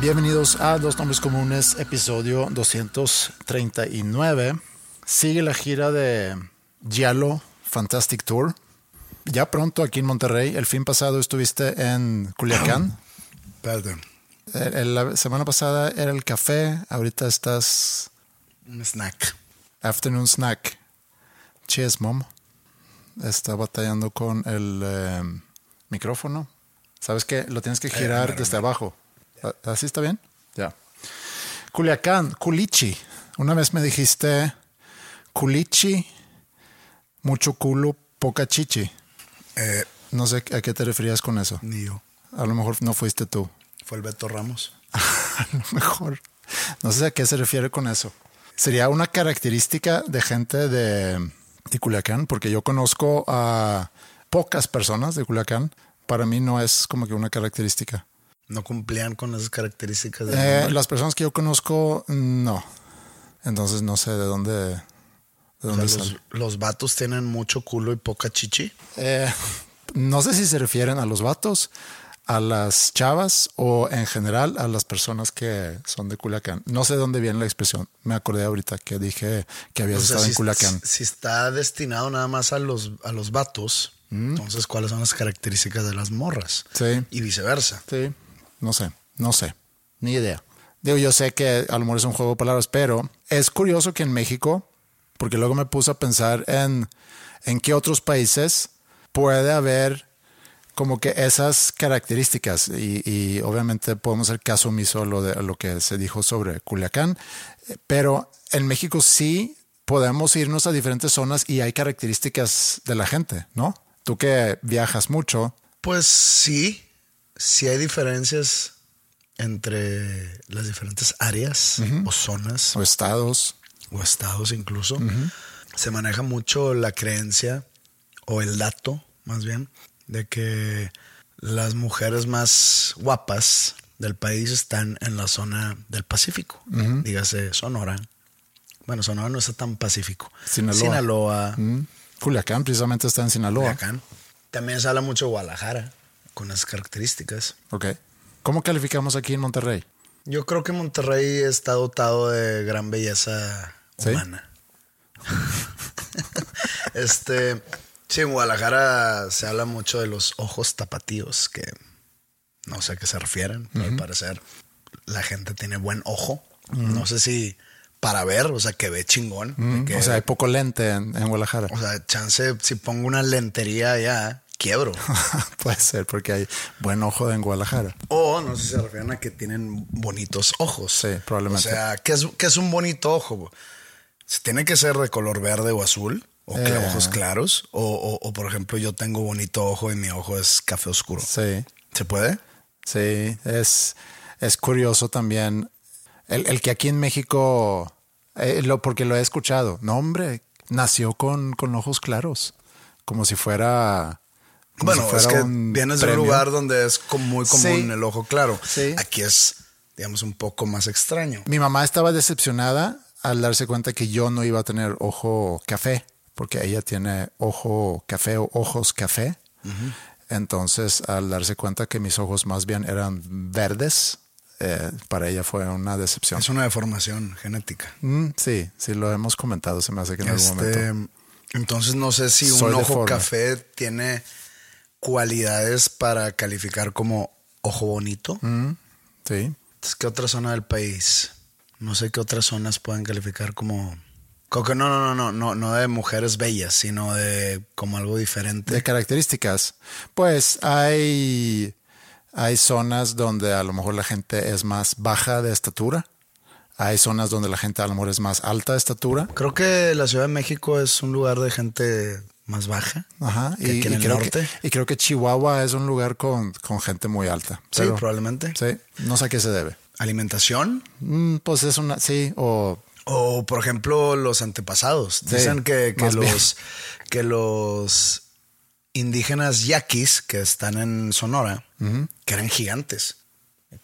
Bienvenidos a Dos Nombres Comunes, episodio 239. Sigue la gira de Giallo Fantastic Tour. Ya pronto aquí en Monterrey. El fin pasado estuviste en Culiacán. Perdón. La semana pasada era el café. Ahorita estás Un snack. afternoon snack. Cheers, mom. Está batallando con el eh, micrófono. ¿Sabes qué? Lo tienes que girar mero, desde abajo. ¿A- ¿Así está bien? Ya. Culiacán, culichi. Una vez me dijiste culichi, mucho culo, poca chichi. Eh, No sé a qué te referías con eso. ni yo. A lo mejor no fuiste tú. Fue el Beto Ramos. A lo mejor. No sé a qué se refiere con eso. Sería una característica de gente de, de Culiacán, porque yo conozco a pocas personas de Culiacán. Para mí no es como que una característica. No cumplían con esas características Eh, las personas que yo conozco, no. Entonces no sé de dónde, de O dónde sea, los, los vatos tienen mucho culo y poca chichi. Eh, no sé si se refieren a los vatos, a las chavas o en general a las personas que son de Culiacán. No sé de dónde viene la expresión. Me acordé ahorita que dije que habías O sea, estado si, en Culiacán. si está destinado nada más a los, a los vatos, entonces, ¿cuáles son las características de las morras? Mm. Sí. Y viceversa. Sí, no sé, no sé, ni idea. Digo, yo sé que a lo mejor es un juego de palabras, pero es curioso que en México, porque luego me puse a pensar en, en qué otros países puede haber como que esas características y, y obviamente podemos hacer caso omiso a lo, de, a lo que se dijo sobre Culiacán, pero en México sí podemos irnos a diferentes zonas y hay características de la gente, ¿no? Tú que viajas mucho, Pues sí, sí hay diferencias entre las diferentes áreas o zonas o estados, o estados incluso. Se maneja mucho la creencia o el dato, más bien, de que las mujeres más guapas del país están en la zona del Pacífico, dígase Sonora. Bueno, Sonora no está tan pacífico. Sinaloa. Sinaloa. Culiacán precisamente está en Sinaloa. Culiacán. También se habla mucho de Guadalajara, con esas características. Ok. ¿Cómo calificamos aquí en Monterrey? Yo creo que Monterrey está dotado de gran belleza ¿Sí? humana. este, sí, en Guadalajara se habla mucho de los ojos tapatíos, que no sé a qué se refieren, pero al parecer la gente tiene buen ojo. No sé si para ver, o sea, que ve chingón. que- O sea, hay poco lente en, en Guadalajara. o sea, chance, si pongo una lentería allá, quiebro. Puede ser, porque hay buen ojo en Guadalajara. O no sé si se refieren a que tienen bonitos ojos. Sí, probablemente. O sea, ¿qué es, qué es un bonito ojo? ¿Se ¿Tiene que ser de color verde o azul? ¿O Eh. ojos claros? O, o- o, por ejemplo, yo tengo bonito ojo y mi ojo es café oscuro. Sí, ¿Se puede? sí. Es, es curioso también el, el que aquí en México, eh, lo, porque lo he escuchado, no hombre, nació con, con ojos claros, como si fuera... Bueno, si es que un vienes de un lugar donde es muy común Sí. el ojo claro. Sí. Aquí es, digamos, un poco más extraño. Mi mamá estaba decepcionada al darse cuenta que yo no iba a tener ojo café, porque ella tiene ojo café o ojos café. Entonces, al darse cuenta que mis ojos más bien eran verdes, eh, para ella fue una decepción. Es una deformación genética. Mm, sí, sí, lo hemos comentado, se me hace que en algún Este, momento. entonces no sé si Soy un ojo deforme. café tiene cualidades para calificar como ojo bonito. Mm, sí. Entonces, ¿qué otra zona del país? No sé qué otras zonas pueden calificar como... como que no, no, no, no, no, no de mujeres bellas, sino de como algo diferente. De características, pues hay, hay zonas donde a lo mejor la gente es más baja de estatura. Hay zonas donde la gente a lo mejor es más alta de estatura. Creo que la Ciudad de México es un lugar de gente más baja. Ajá. que aquí en el creo norte. Que, y creo que Chihuahua es un lugar con, con gente muy alta. Sí, Pero- probablemente. Sí, no sé a qué se debe. Alimentación. Mm, pues es una, sí, o O, por ejemplo, los antepasados. Dicen que, que bien. los, que los indígenas yaquis que están en Sonora, que eran gigantes.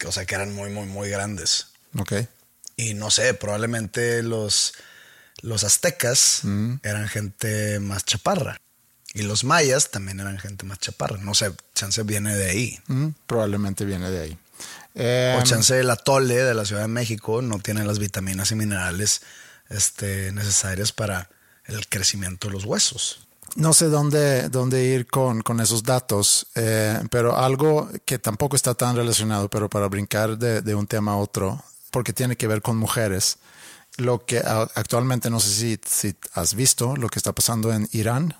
O sea, que eran muy, muy, muy grandes. ok. Y no sé, probablemente los, los aztecas Mm. eran gente más chaparra. Y los mayas también eran gente más chaparra. No sé, chance viene de ahí. Mm, probablemente viene de ahí. Eh, O chance el atole de la Ciudad de México no tiene las vitaminas y minerales este, necesarias para el crecimiento de los huesos. No sé dónde, dónde ir con, con esos datos, eh, pero algo que tampoco está tan relacionado, pero para brincar de, de un tema a otro, porque tiene que ver con mujeres. Lo que actualmente, no sé si, si has visto lo que está pasando en Irán.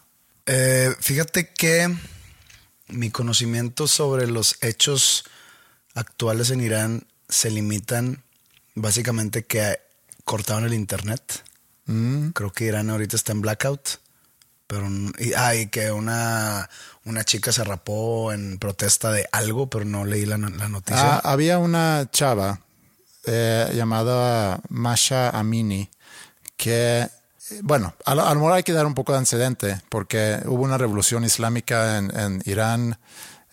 Eh, fíjate que mi conocimiento sobre los hechos actuales en Irán se limitan básicamente que cortaron el internet. Creo que Irán ahorita está en blackout. Pero, y, ah, y que una, una chica se rapó en protesta de algo, pero no leí la, la noticia. Ah, había una chava eh, llamada Masha Amini que, bueno, a lo mejor hay que dar un poco de antecedente porque hubo una revolución islámica en, en Irán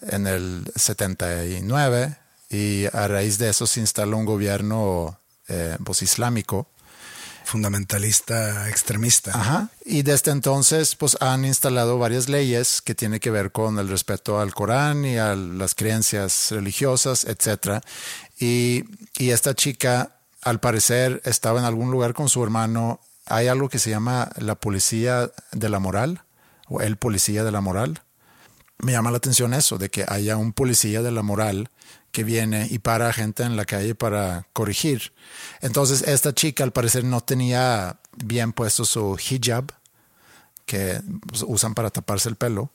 en el 79 y a raíz de eso se instaló un gobierno eh, pues, islámico. Fundamentalista extremista. Ajá. Y desde entonces, pues han instalado varias leyes que tienen que ver con el respeto al Corán y a las creencias religiosas, etcétera. Y, y esta chica, al parecer, estaba en algún lugar con su hermano. Hay algo que se llama la policía de la moral o el policía de la moral. Me llama la atención eso, de que haya un policía de la moral que viene y para a gente en la calle para corregir. Entonces, esta chica al parecer no tenía bien puesto su hijab, que pues, usan para taparse el pelo.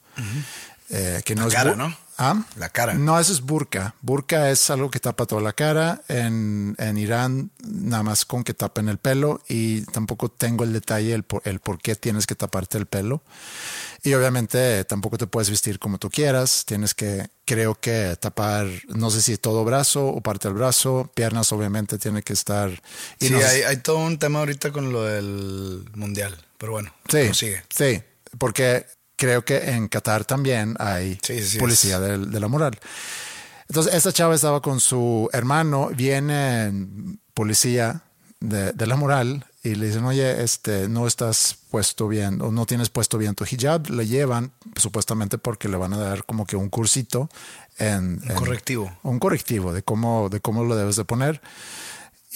eh, que no La es cara, ¿no? ¿Ah? La cara. No, eso es burka. Burka es algo que tapa toda la cara. En, en Irán, nada más con que tapen el pelo. Y tampoco tengo el detalle, el por, el por qué tienes que taparte el pelo. Y obviamente tampoco te puedes vestir como tú quieras. Tienes que, creo que tapar, no sé si todo brazo o parte del brazo. Piernas, obviamente, tiene que estar. y Sí, no hay, hay todo un tema ahorita con lo del mundial. Pero bueno, Sí, sigue. sí, porque creo que en Qatar también hay Sí, sí, policía del- de, la moral. Entonces, esta chava estaba con su hermano, viene policía de, de la moral y le dicen, oye, este, no estás puesto bien o no tienes puesto bien tu hijab. Le llevan, supuestamente porque le van a dar como que un cursito en... Un en- correctivo. Un correctivo de cómo, de cómo lo debes de poner.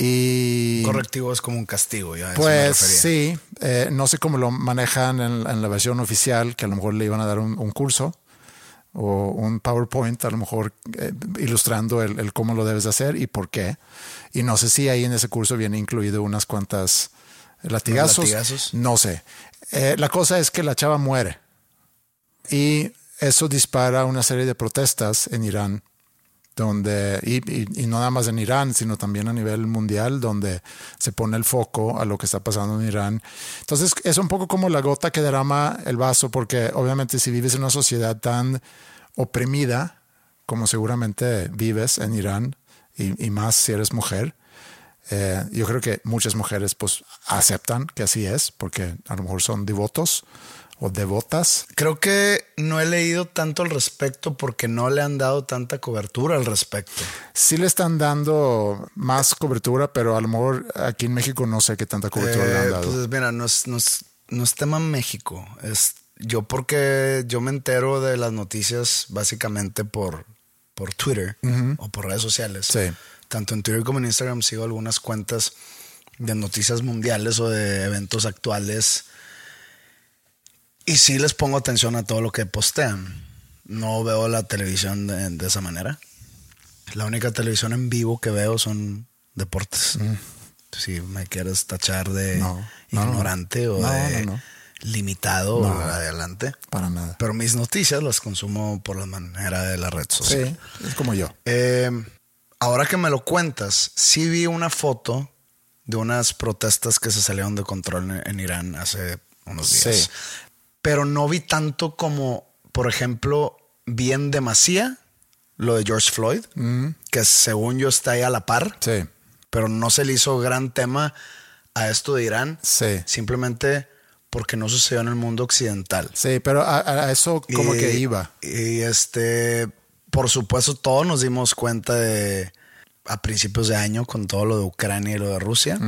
Y... Correctivo es como un castigo, ya. Pues sí, eh, no sé cómo lo manejan en, en la versión oficial, que a lo mejor le iban a dar un, un curso o un PowerPoint, a lo mejor eh, ilustrando el, el cómo lo debes de hacer y por qué. Y no sé si ahí en ese curso viene incluido unas cuantas latigazos. latigazos? No sé. Eh, la cosa es que la chava muere y eso dispara una serie de protestas en Irán donde, y, y- y no nada más en Irán, sino también a nivel mundial, donde se pone el foco a lo que está pasando en Irán. Entonces es un poco como la gota que derrama el vaso, porque obviamente si vives en una sociedad tan oprimida, como seguramente vives en Irán, y, y más si eres mujer, eh, yo creo que muchas mujeres pues aceptan que así es, porque a lo mejor son devotos o devotas. Creo que no he leído tanto al respecto porque no le han dado tanta cobertura al respecto. Sí le están dando más cobertura, pero a lo mejor aquí en México no sé qué tanta cobertura le Eh, han dado. pues mira, nos, nos no es tema México. Es yo porque yo me entero de las noticias básicamente por, por Twitter o por redes sociales. Sí. Tanto en Twitter como en Instagram sigo algunas cuentas de noticias mundiales o de eventos actuales. Y sí les pongo atención a todo lo que postean. No veo la televisión de, de esa manera. La única televisión en vivo que veo son deportes. Si me quieres tachar de No, no, ignorante o de limitado adelante. Para nada. Pero mis noticias las consumo por la manera de la red social. Sí, es como yo. Eh, ahora que me lo cuentas, sí vi una foto de unas protestas que se salieron de control en, en Irán hace unos días. Sí. Pero no vi tanto como, por ejemplo, vi en demasía lo de George Floyd, que según yo está ahí a la par, Sí, pero no se le hizo gran tema a esto de Irán, sí. simplemente porque no sucedió en el mundo occidental. Sí, pero a, a eso como Y- que iba. Y este, por supuesto, todos nos dimos cuenta de a principios de año con todo lo de Ucrania y lo de Rusia.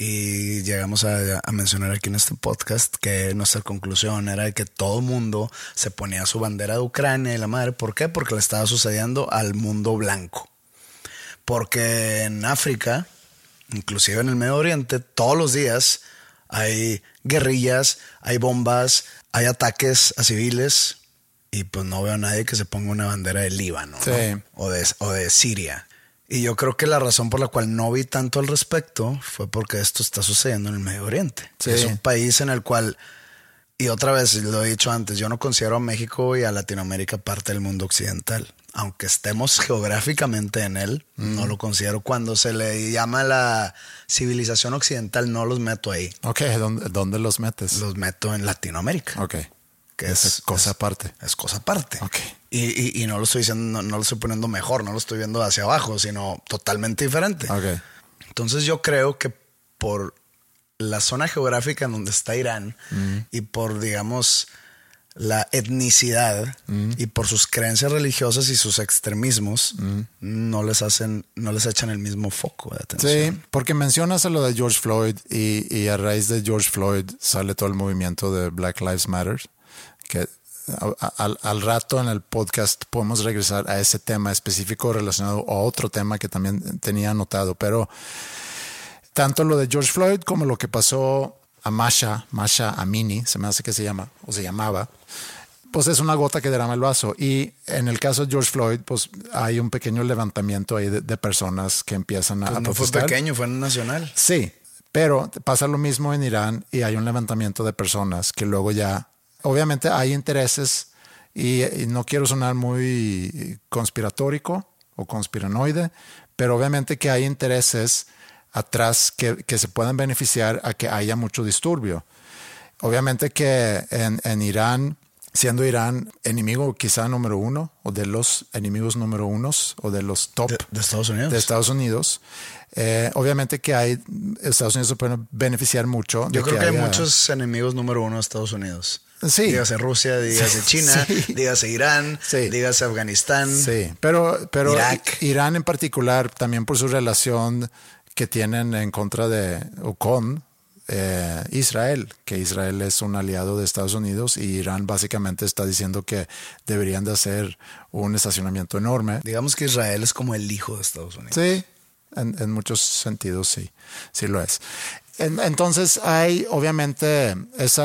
Y llegamos a, a mencionar aquí en este podcast que nuestra conclusión era que todo mundo se ponía su bandera de Ucrania y la madre. ¿Por qué? Porque le estaba sucediendo al mundo blanco. Porque en África, inclusive en el Medio Oriente, todos los días hay guerrillas, hay bombas, hay ataques a civiles y pues no veo a nadie que se ponga una bandera de Líbano o, de, o de Siria. Y yo creo que la razón por la cual no vi tanto al respecto fue porque esto está sucediendo en el Medio Oriente. Sí. Es un país en el cual, y otra vez lo he dicho antes, yo no considero a México y a Latinoamérica parte del mundo occidental. Aunque estemos geográficamente en él, no lo considero. Cuando se le llama la civilización occidental, no los meto ahí. Ok, ¿dónde, dónde los metes? Los meto en Latinoamérica. Ok. Que es cosa es- aparte. Es cosa aparte. Ok. Y, y- y no lo estoy diciendo, no, no lo estoy poniendo mejor, no lo estoy viendo hacia abajo, sino totalmente diferente. Ok. Entonces yo creo que por la zona geográfica en donde está Irán y por, digamos, la etnicidad y por sus creencias religiosas y sus extremismos, no les hacen, no les echan el mismo foco de atención. Sí, porque mencionas a lo de George Floyd y, y a raíz de George Floyd sale todo el movimiento de Black Lives Matter, que al, al rato en el podcast podemos regresar a ese tema específico relacionado a otro tema que también tenía anotado, pero tanto lo de George Floyd como lo que pasó a Masha, Masha Amini, se me hace que se llama, o se llamaba, pues es una gota que derrama el vaso. Y en el caso de George Floyd, pues hay un pequeño levantamiento ahí de, de personas que empiezan a, Pues no fue protestar. pequeño, fue nacional. Sí, pero pasa lo mismo en Irán y hay un levantamiento de personas que luego ya, obviamente hay intereses y, y no quiero sonar muy conspiratórico o conspiranoide, pero obviamente que hay intereses atrás que, que se puedan beneficiar a que haya mucho disturbio. Obviamente que en, en Irán, siendo Irán enemigo quizá número uno, o de los enemigos número unos, o de los top De, de Estados Unidos. de Estados Unidos. Eh, obviamente que hay Estados Unidos se puede beneficiar mucho. de Yo creo que, hay haya- muchos enemigos número uno de Estados Unidos. Sí. Dígase Rusia, dígase China, Sí. dígase Irán, Sí. dígase Afganistán. Sí, pero, pero Irak. Irán en particular, también por su relación que tienen en contra de o con eh, Israel, que Israel es un aliado de Estados Unidos y Irán básicamente está diciendo que deberían de hacer un estacionamiento enorme. Digamos que Israel es como el hijo de Estados Unidos. Sí, en, en muchos sentidos sí, sí lo es. En- entonces hay obviamente ese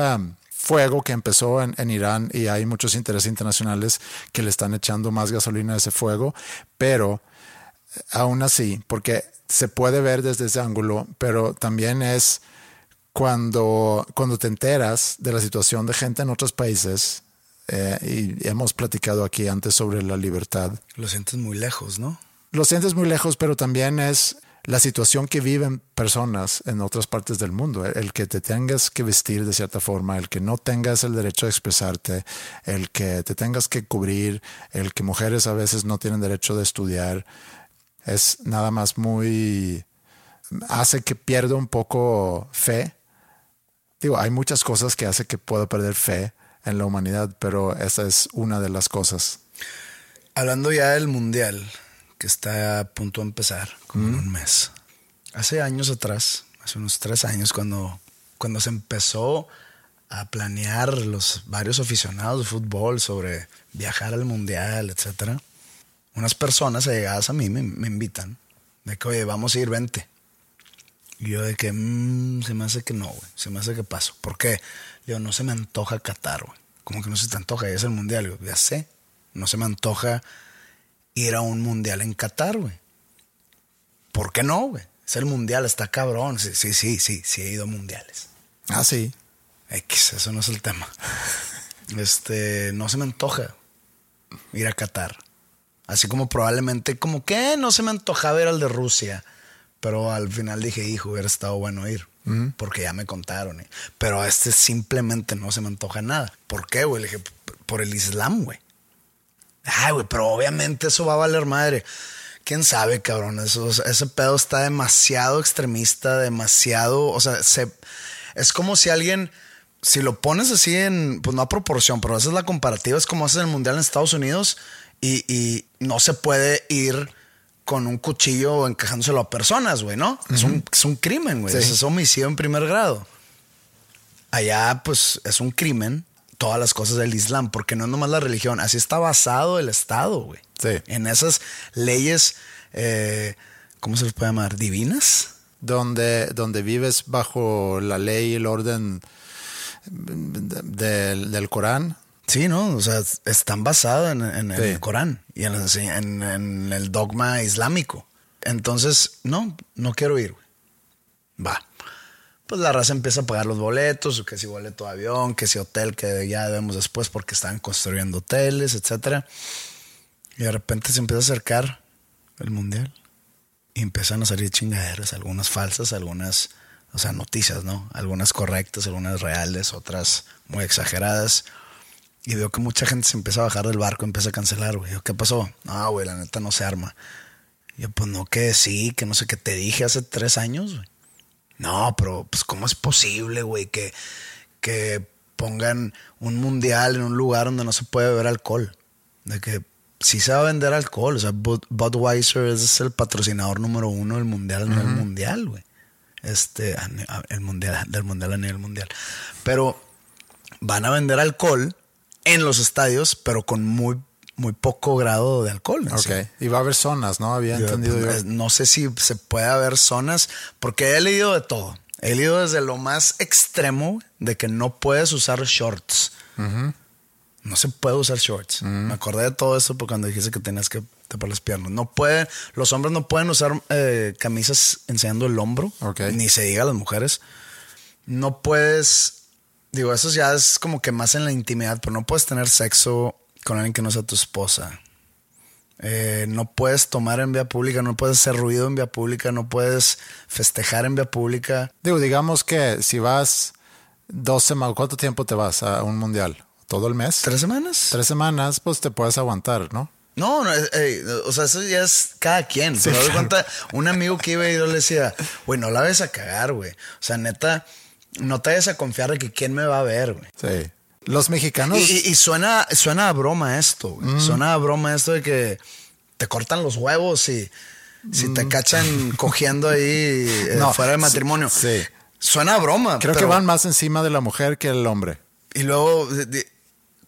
fuego que empezó en, en Irán y hay muchos intereses internacionales que le están echando más gasolina a ese fuego, pero eh, aún así, porque se puede ver desde ese ángulo, pero también es cuando, cuando te enteras de la situación de gente en otros países, eh, y hemos platicado aquí antes sobre la libertad, Lo sientes muy lejos, ¿no? lo sientes muy lejos, pero también es la situación que viven personas en otras partes del mundo. El, que te tengas que vestir de cierta forma, el que no tengas el derecho a expresarte, el que te tengas que cubrir, el que mujeres a veces no tienen derecho de estudiar, es nada más muy... hace que pierda un poco fe. Digo, hay muchas cosas que hace que pueda perder fe en la humanidad, pero esa es una de las cosas. Hablando ya del mundial, que está a punto de empezar, como en un mes. Hace años atrás, hace unos tres años, cuando, cuando se empezó a planear los varios aficionados de fútbol sobre viajar al mundial, etcétera, unas personas allegadas a mí me, me invitan de que, oye, vamos a ir, vente. Y yo de que, "Mm, se me hace que no, güey. Se me hace que paso. ¿Por qué? Digo, no se me antoja Qatar, güey. ¿Cómo que no se te antoja? Ya es el mundial. Digo, ya sé. No se me antoja ir a un mundial en Qatar, güey. ¿Por qué no, güey? Es el mundial, está cabrón. Sí, sí, sí, sí, sí he ido a mundiales. Ah, sí. X, eso no es el tema. Este, no se me antoja ir a Qatar. Así como probablemente, como que no se me antojaba ir al de Rusia. Pero al final dije, hijo, hubiera estado bueno ir. Porque ya me contaron. eh. Pero a este simplemente no se me antoja nada. ¿Por qué, güey? Le dije, "P- por el Islam, güey. Ay, güey, pero obviamente eso va a valer madre. ¿Quién sabe, cabrón? Eso, ese pedo está demasiado extremista, demasiado... O sea, se, es como si alguien... Si lo pones así en... Pues no a proporción, pero esa es la comparativa. Es como haces el Mundial en Estados Unidos y, y no se puede ir con un cuchillo encajándoselo a personas, güey, ¿no? es, un, es un crimen, güey. Sí. Es homicidio en primer grado allá pues es un crimen todas las cosas del Islam, porque no es nomás la religión, así está basado el Estado, güey. Sí. En esas leyes, eh, ¿cómo se les puede llamar? ¿Divinas? Donde, donde vives bajo la ley y el orden del, del Corán. Sí, ¿no? O sea, están basados en, en Sí. el Corán y en, el dogma islámico. Entonces, no, no quiero ir, güey. Va. Pues la raza empieza a pagar los boletos, que si boleto de avión, que si hotel, que ya vemos después porque están construyendo hoteles, etcétera. Y de repente se empieza a acercar el mundial. Y empiezan a salir chingaderas, algunas falsas, algunas, o sea, noticias, ¿no? Algunas correctas, algunas reales, otras muy exageradas. Y veo que mucha gente se empieza a bajar del barco, empieza a cancelar, güey. ¿Qué pasó? No, güey, la neta no se arma. Yo, pues no, que sí, que no sé qué te dije hace tres años, güey. No, pero pues ¿cómo es posible, güey, que, que pongan un mundial en un lugar donde no se puede beber alcohol? De que sí se va a vender alcohol. O sea, Bud- Budweiser es el patrocinador número uno del mundial, no el mundial, güey. Este, el mundial, del mundial a nivel mundial. Pero van a vender alcohol en los estadios, pero con muy, muy poco grado de alcohol. Ok. sí. Y va a haber zonas, ¿no? Había Yo, entendido pues, yo. No sé si se puede haber zonas, porque he leído de todo. He leído desde lo más extremo de que no puedes usar shorts. No se puede usar shorts. Me acordé de todo eso porque cuando dijiste que tenías que tapar las piernas. No pueden, los hombres no pueden usar eh, camisas enseñando el hombro, Ok. ni se diga las mujeres. No puedes, digo, eso ya es como que más en la intimidad, pero no puedes tener sexo con alguien que no sea tu esposa. Eh, no puedes tomar en vía pública, no puedes hacer ruido en vía pública, no puedes festejar en vía pública. Digo, digamos que si vas dos semanas, ¿cuánto tiempo te vas a un mundial? ¿Todo el mes? ¿Tres semanas? Tres semanas, pues te puedes aguantar, ¿no? No, no, eh, eh, o sea, eso ya es cada quien. Sí, claro. cuenta, un amigo que iba y yo le decía, güey, no la ves a cagar, güey. O sea, neta, no te vayas a confiar de que quién me va a ver, güey. Sí. Los mexicanos. Y, suena, suena a broma esto, güey. Suena a broma esto de que te cortan los huevos y si te cachan cogiendo ahí eh, No, fuera de matrimonio. sí. Suena a broma. creo que van más encima de la mujer que el hombre. Y luego, de- de-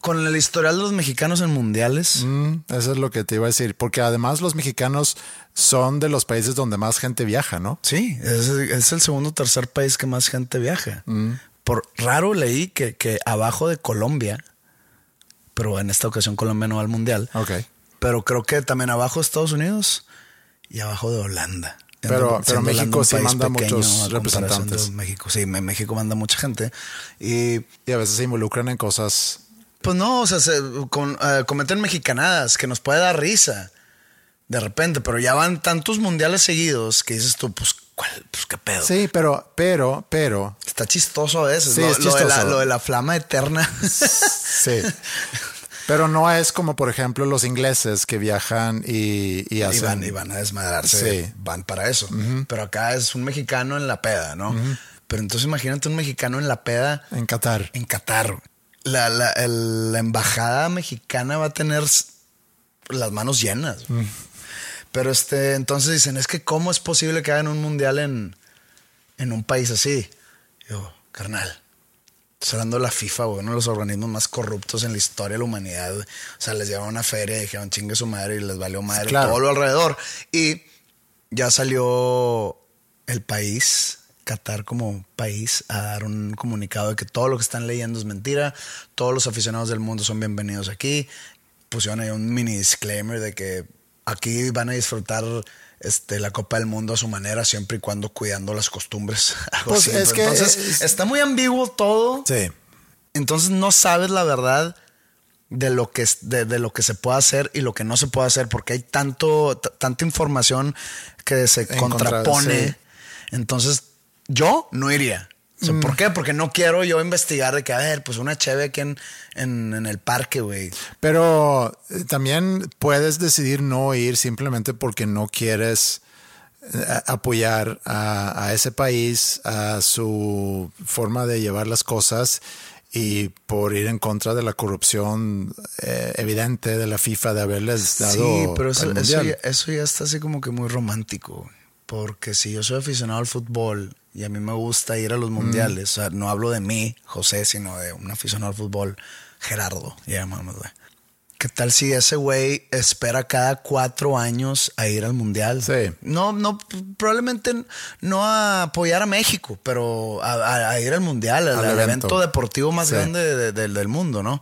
con el historial de los mexicanos en mundiales, Mm, eso es lo que te iba a decir. Porque además los mexicanos son de los países donde más gente viaja, ¿no? sí, es, es el segundo o tercer país que más gente viaja. Por raro leí que, que abajo de Colombia, pero en esta ocasión Colombia no va al mundial, Ok. pero creo que también abajo de Estados Unidos y abajo de Holanda. Pero- pero México sí manda muchos representantes. México, sí, México manda mucha gente. Y Y a veces se involucran en cosas. Pues no, o sea, se con- eh, cometen mexicanadas que nos puede dar risa de repente, pero ya van tantos mundiales seguidos que dices tú, pues, ¿cuál? Pues qué pedo. Sí, pero, pero, pero. Está chistoso a veces. Sí, lo, es lo de la, chistoso. lo de la flama eterna. Sí. Pero no es como, por ejemplo, los ingleses que viajan y, y van, y van a desmadrarse. Sí. Van para eso. Pero acá es un mexicano en la peda, ¿no? Pero entonces imagínate un mexicano en la peda En Qatar. en Qatar. La, la- el- la embajada mexicana va a tener las manos llenas. Pero este, entonces dicen, es que cómo es posible que hagan un mundial en, en un país así. Yo, carnal, Estoy hablando de la FIFA, uno de los organismos más corruptos en la historia de la humanidad. O sea, les llevaron una feria y dijeron chingue su madre y les valió madre Claro. todo lo alrededor. Y ya salió el país, Qatar como país, a dar un comunicado de que todo lo que están leyendo es mentira. Todos los aficionados del mundo son bienvenidos aquí. Pusieron ahí un mini disclaimer de que aquí van a disfrutar este, la Copa del Mundo a su manera, siempre y cuando cuidando las costumbres. Pues es que Entonces, es- está muy ambiguo todo. Sí. Entonces no sabes la verdad de lo que de, de lo que se puede hacer y lo que no se puede hacer porque hay tanto tanta información que se En contra, contrapone. sí. Entonces yo no iría. O sea, Mm. ¿Por qué? Porque no quiero yo investigar de que, a ver, pues una cheve aquí en, en, en el parque, güey. Pero eh, también puedes decidir no ir simplemente porque no quieres eh, a- apoyar a, a ese país, a su forma de llevar las cosas y por ir en contra de la corrupción eh, evidente de la FIFA de haberles dado Sí, pero eso, ya, eso ya está así como que muy romántico. Porque si yo soy aficionado al fútbol y a mí me gusta ir a los mundiales, o sea, no hablo de mí, José, sino de un aficionado al fútbol, Gerardo, llamémosle. ¿Qué tal si ese güey espera cada cuatro años a ir al mundial? Sí. No, no, probablemente no a apoyar a México, pero a, a- a ir al mundial, al, Al evento. evento deportivo más Sí. grande de- de- del mundo, ¿no?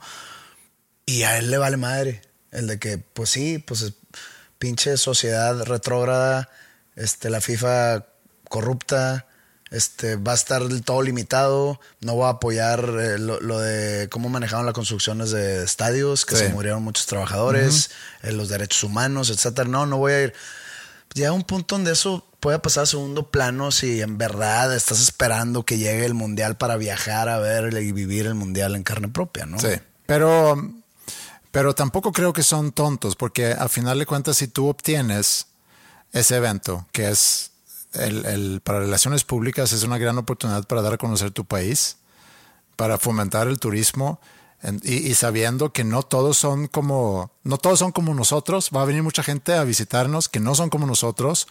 Y a él le vale madre. El de que, pues sí, pues es pinche sociedad retrógrada, este, la FIFA corrupta, este, va a estar todo limitado, no va a apoyar eh, lo, lo de cómo manejaron las construcciones de estadios, que Sí. se murieron muchos trabajadores, eh, los derechos humanos, etcétera. No, no voy a ir. Llega un punto donde eso puede pasar a segundo plano si en verdad estás esperando que llegue el mundial para viajar a ver y vivir el mundial en carne propia, ¿no? Sí, pero, pero tampoco creo que son tontos, porque a final de cuentas, si tú obtienes ese evento, que es el, el- para relaciones públicas, es una gran oportunidad para dar a conocer tu país, para fomentar el turismo. en- y, y sabiendo que no todos son como no todos son como nosotros va a venir mucha gente a visitarnos que no son como nosotros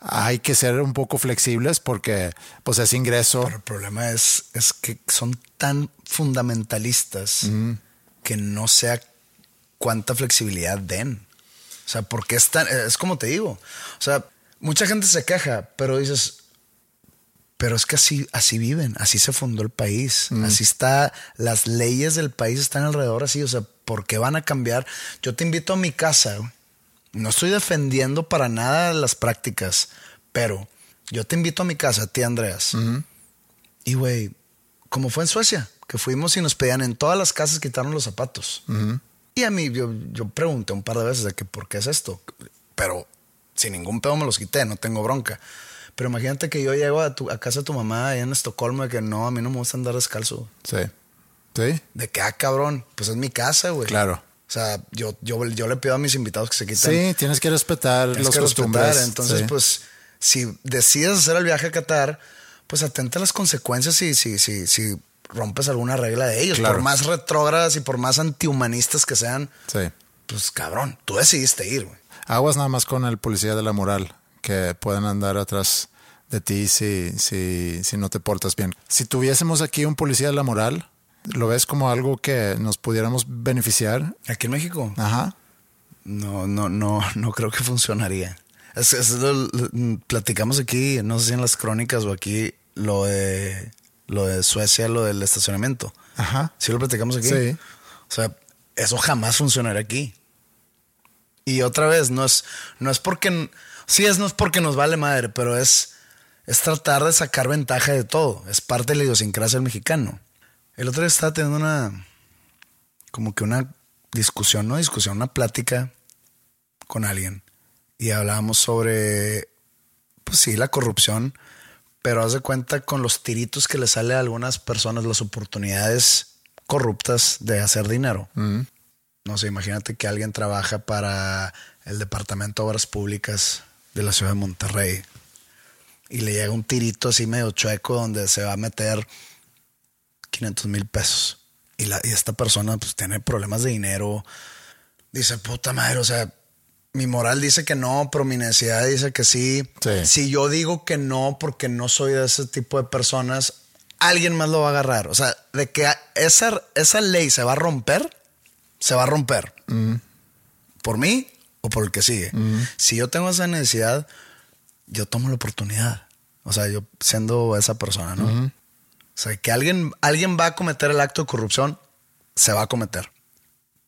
hay que ser un poco flexibles porque pues es ingreso Pero el problema es, es que son tan fundamentalistas que no sé a cuánta flexibilidad den. O sea, porque es tan, es como te digo. O sea, mucha gente se queja, pero dices, pero es que así, así viven, así se fundó el país, así está, las leyes del país están alrededor así, o sea, ¿por qué van a cambiar? Yo te invito a mi casa, güey. no estoy defendiendo para nada las prácticas, pero yo te invito a mi casa, a ti Andreas, y güey, como fue en Suecia, que fuimos y nos pedían en todas las casas quitaron los zapatos. Y a mí yo, yo pregunté un par de veces de que por qué es esto, pero sin ningún pedo me los quité, no tengo bronca. Pero imagínate que yo llego a, tu, a casa de tu mamá allá en Estocolmo de que no, a mí no me gusta andar descalzo. sí sí De que, ah, cabrón, pues es mi casa, güey. Claro. O sea, yo, yo, yo le pido a mis invitados que se quiten. Sí, tienes que respetar Tienes los que costumbres. respetar. Entonces, sí. pues, si decides hacer el viaje a Qatar, pues atenta a las consecuencias si, si, si, si rompes alguna regla de ellos. Claro. Por más retrógradas y por más antihumanistas que sean, Sí. pues cabrón, tú decidiste ir, güey. Aguas nada más con el policía de la moral, que pueden andar atrás de ti si, si, si no te portas bien. Si tuviésemos aquí un policía de la moral, ¿lo ves como algo que nos pudiéramos beneficiar? Aquí en México, Ajá. no, no, no, no creo que funcionaría. Es, es lo- platicamos aquí, no sé si en las crónicas o aquí, lo de, lo de Suecia, lo del estacionamiento. Ajá. Sí lo platicamos aquí. Sí. O sea, eso jamás funcionará aquí. Y otra vez, no es, no es porque, sí es, no es porque nos vale madre, pero es, es tratar de sacar ventaja de todo. Es parte de la idiosincrasia del mexicano. El otro día estaba teniendo una, como que una discusión, no discusión, una plática con alguien. Y hablábamos sobre, pues sí, la corrupción, pero haz de cuenta con los tiritos que le sale a algunas personas, las oportunidades corruptas de hacer dinero. No sé, imagínate que alguien trabaja para el Departamento de Obras Públicas de la ciudad de Monterrey y le llega un tirito así medio chueco donde se va a meter 500 mil pesos. Y, la, y esta persona pues tiene problemas de dinero. Dice, puta madre, o sea, mi moral dice que no, pero mi necesidad dice que sí. Sí. Si yo digo que no porque no soy de ese tipo de personas, alguien más lo va a agarrar. O sea, de que esa, esa ley se va a romper, se va a romper. Por mí o por el que sigue. Si yo tengo esa necesidad, yo tomo la oportunidad. O sea, yo siendo esa persona, ¿no? O sea, que alguien, alguien va a cometer el acto de corrupción, se va a cometer.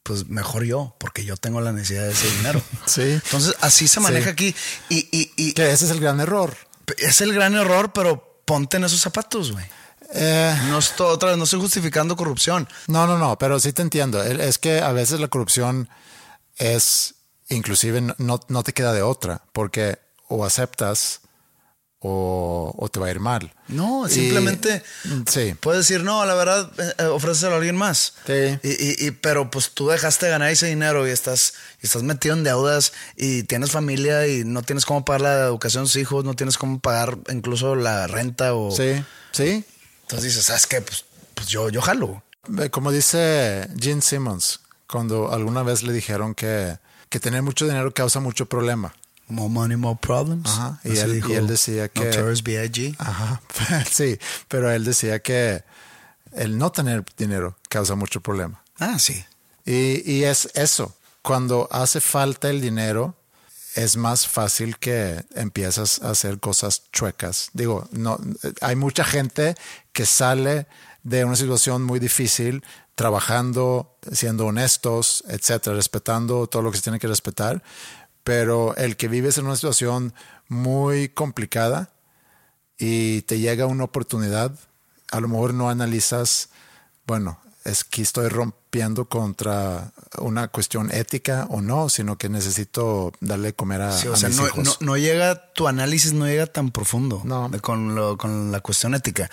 Pues mejor yo, porque yo tengo la necesidad de ese dinero. Sí. Entonces, así se maneja Sí. aquí. Y, y, y Que ese es el gran error. es el gran error, pero ponte en esos zapatos, güey. Eh, No estoy, otra vez, no estoy justificando corrupción. no, no, no, pero sí te entiendo. Es que a veces la corrupción es, inclusive no, no te queda de otra, porque o aceptas o, o te va a ir mal. No, Y- simplemente sí. puedes decir, no, la verdad, eh, eh, ofréceselo a alguien más. Sí. Y, y- y- pero pues tú dejaste de ganar ese dinero y estás, estás metido en deudas y tienes familia y no tienes cómo pagar la educación de sus hijos, no tienes cómo pagar incluso la renta o... Sí, sí. Entonces dices, ¿sabes qué? Pues, pues yo, yo jalo. Como dice Gene Simmons, cuando alguna vez le dijeron que, que tener mucho dinero causa mucho problema. More money, more problems. Ajá, y él- dijo y él decía que- Notorious B.I.G. Ajá, sí, pero él decía que el no tener dinero causa mucho problema. Ah, sí. Y, y es eso, cuando hace falta el dinero, es más fácil que empiezas a hacer cosas chuecas. Digo, no, hay mucha gente que sale de una situación muy difícil trabajando, siendo honestos, etcétera, respetando todo lo que se tiene que respetar, pero el que vives en una situación muy complicada y te llega una oportunidad, a lo mejor no analizas, bueno, es que estoy rompiendo contra una cuestión ética o no, sino que necesito darle comer a, Sí, o a sea, mis no, hijos. no- no llega, tu análisis no llega tan profundo No. con, lo- con la cuestión ética.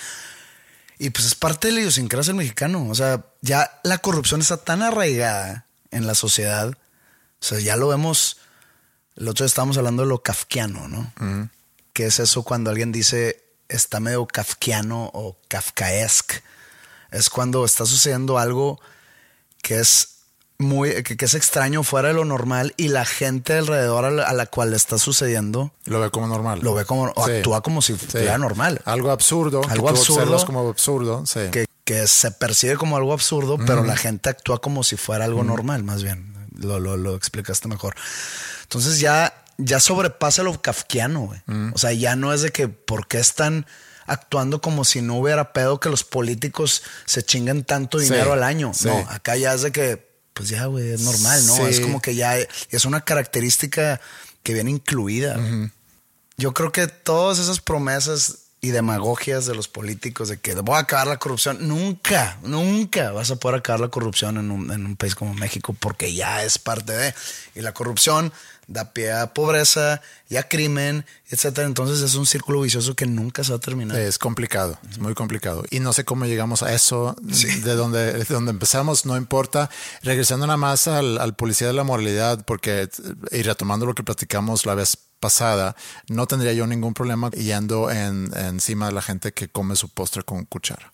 Y pues es parte de la idiosincrasia del mexicano. O sea, ya la corrupción está tan arraigada en la sociedad. O sea, ya lo vemos. El otro día estábamos hablando de lo kafkiano, ¿no? Que es eso cuando alguien dice está medio kafkiano o kafkaesque. Es cuando está sucediendo algo que es muy, que, que es extraño fuera de lo normal y la gente alrededor a la, a la cual le está sucediendo Lo ve como normal. lo ve como, o Sí. actúa como si Sí. fuera normal. Algo absurdo. que Algo tú absurdo. como absurdo. Sí. Que, que se percibe como algo absurdo, pero la gente actúa como si fuera algo normal, más bien. Lo, lo, lo explicaste mejor. Entonces ya, ya sobrepasa lo kafkiano, güey. O sea, ya no es de que por qué están actuando como si no hubiera pedo que los políticos se chinguen tanto Sí, dinero al año. sí. No, acá ya es de que, pues ya, güey, es normal, ¿no? Sí. Es como que ya es una característica que viene incluida. Yo creo que todas esas promesas y demagogias de los políticos de que voy a acabar la corrupción, nunca, nunca vas a poder acabar la corrupción en un, en un país como México porque ya es parte de. Y la corrupción da pie a pobreza y a crimen, etcétera. Entonces es un círculo vicioso que nunca se va a terminar. Es complicado, es muy complicado. Y no sé cómo llegamos a eso, de, donde, de donde empezamos, no importa. Regresando nada más al, al policía de la moralidad, porque, y retomando lo que platicamos la vez pasada, no tendría yo ningún problema yendo en, encima de la gente que come su postre con cuchara.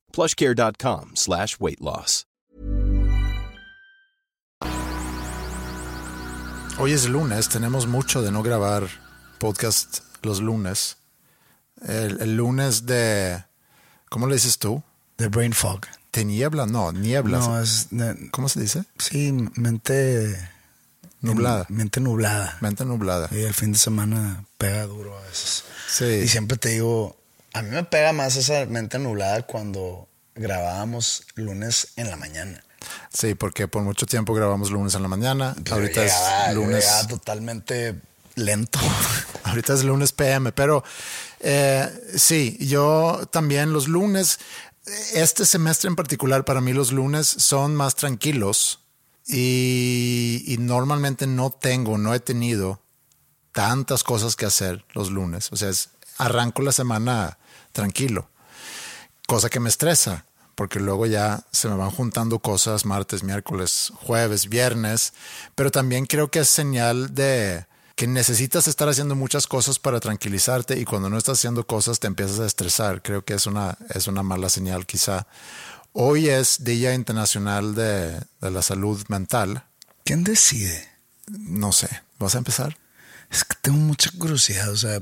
plushcare.com slash weight loss. Hoy es lunes, tenemos mucho de no grabar podcast los lunes. El, el lunes de, ¿cómo le dices tú? De brain fog. ¿De niebla? No, niebla. No, es... de- ¿Cómo se dice? sí, mente... Nublada. Mente nublada. Mente nublada. Y el fin de semana pega duro a veces. Sí. Y siempre te digo, a mí me pega más esa mente nublada cuando grabábamos lunes en la mañana. Sí, porque por mucho tiempo grabamos lunes en la mañana. Pero Ahorita llegaba- es lunes. totalmente lento. Ahorita es lunes PM, pero eh, sí, yo también los lunes, este semestre en particular, para mí los lunes son más tranquilos y, y normalmente no tengo, no he tenido tantas cosas que hacer los lunes. O sea, es- arranco la semana tranquilo, cosa que me estresa, porque luego ya se me van juntando cosas martes, miércoles, jueves, viernes, pero también creo que es señal de que necesitas estar haciendo muchas cosas para tranquilizarte y cuando no estás haciendo cosas te empiezas a estresar. Creo que es una, es una mala señal quizá. Hoy es Día Internacional de, de la Salud Mental. ¿Quién decide? No sé, ¿vas a empezar? Es que tengo mucha curiosidad. O sea,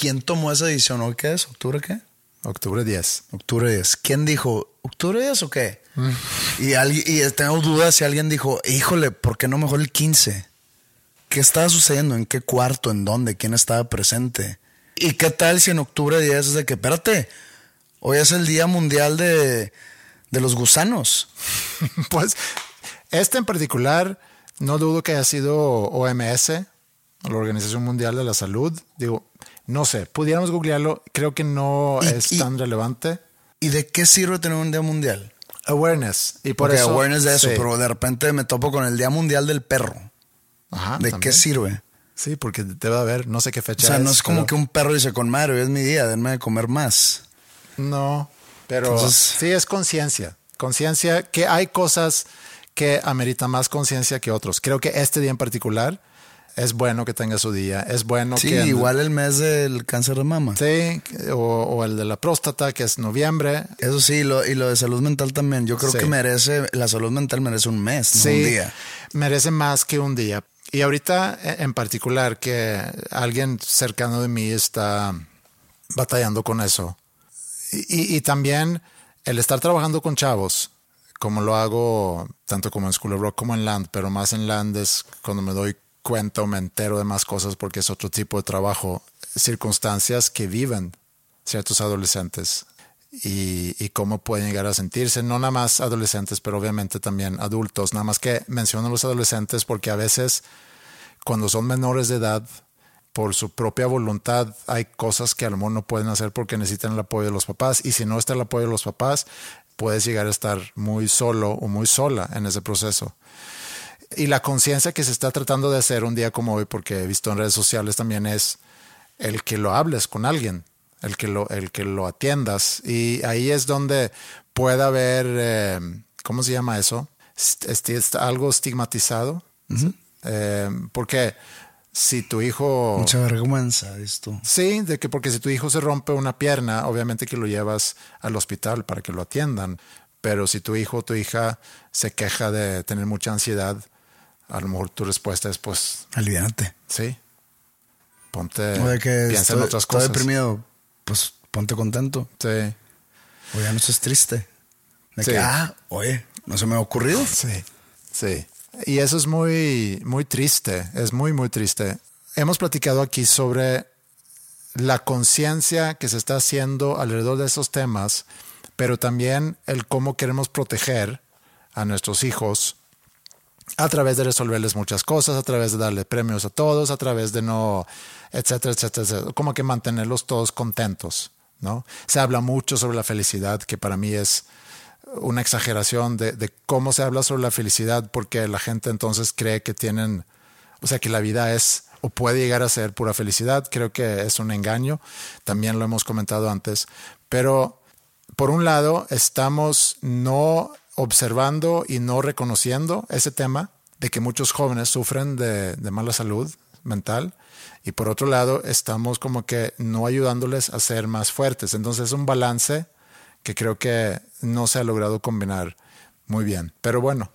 ¿quién tomó esa decisión? ¿Hoy qué es? ¿Octubre qué? Octubre 10. Octubre 10. ¿Quién dijo? ¿Octubre 10 o qué? Mm. Y, alguien, y tengo dudas si alguien dijo, híjole, ¿por qué no mejor el 15? ¿Qué estaba sucediendo? ¿En qué cuarto? ¿En dónde? ¿Quién estaba presente? ¿Y qué tal si en octubre 10 es de que, espérate, hoy es el Día Mundial de, de los Gusanos? Pues este en particular, no dudo que haya sido OMS, la Organización Mundial de la Salud. Digo, no sé, pudiéramos googlearlo, creo que no es y- tan relevante. ¿Y de qué sirve tener un Día Mundial? Awareness. Y por eso. awareness de eso, sí. pero de repente me topo con el Día Mundial del Perro. Ajá, ¿De también. qué sirve? Sí, porque debe haber, no sé qué O fecha sea, no es como pero- que un perro dice con madre, hoy es mi día, denme de comer más. No, pero Entonces- sí es conciencia. Conciencia que hay cosas que ameritan más conciencia que otros. Creo que este día en particular es bueno que tenga su día. Es bueno Sí, que. igual el mes del cáncer de mama. Sí, o, o el de la próstata, que es noviembre. Eso sí, lo, y lo de salud mental también. Yo creo Sí. que merece, la salud mental merece un mes, no Sí, un día. merece más que un día. Y ahorita e- en particular que alguien cercano de mí está batallando con eso. Y, y- y también el estar trabajando con chavos, como lo hago tanto como en School of Rock como en Land, pero más en Land es cuando me doy cuenta o me entero de más cosas porque es otro tipo de trabajo, circunstancias que viven ciertos adolescentes y, y cómo pueden llegar a sentirse, no nada más adolescentes, pero obviamente también adultos, nada más que menciono a los adolescentes porque a veces cuando son menores de edad, por su propia voluntad, hay cosas que a lo mejor no pueden hacer porque necesitan el apoyo de los papás y si no está el apoyo de los papás, puedes llegar a estar muy solo o muy sola en ese proceso. Y la conciencia que se está tratando de hacer un día como hoy, porque he visto en redes sociales también es el que lo hables con alguien, el que lo, el que lo atiendas. Y ahí es donde puede haber, eh, ¿cómo se llama eso? Est- algo estigmatizado. Eh, porque si tu hijo... Mucha vergüenza, tú. Sí, de que porque si tu hijo se rompe una pierna, obviamente que lo llevas al hospital para que lo atiendan. Pero si tu hijo o tu hija se queja de tener mucha ansiedad, a lo mejor tu respuesta es pues Aliviánate. sí. Ponte, O de que piensa estoy, en otras estoy cosas. deprimido, pues ponte contento. Sí, O ya no estés triste. De Sí. que, ah, oye, no se me ha ocurrido. sí, sí. Y eso es muy, muy triste, es muy, muy triste. Hemos platicado aquí sobre la conciencia que se está haciendo alrededor de esos temas, pero también el cómo queremos proteger a nuestros hijos a través de resolverles muchas cosas, a través de darle premios a todos, a través de no, etcétera, etcétera, etcétera. Como que mantenerlos todos contentos, ¿no? Se habla mucho sobre la felicidad, que para mí es una exageración de, de cómo se habla sobre la felicidad, porque la gente entonces cree que tienen, o sea, que la vida es o puede llegar a ser pura felicidad. Creo que es un engaño. También lo hemos comentado antes. Pero por un lado, estamos no observando y no reconociendo ese tema de que muchos jóvenes sufren de, de mala salud mental. Y por otro lado, estamos como que no ayudándoles a ser más fuertes. Entonces es un balance que creo que no se ha logrado combinar muy bien. Pero bueno,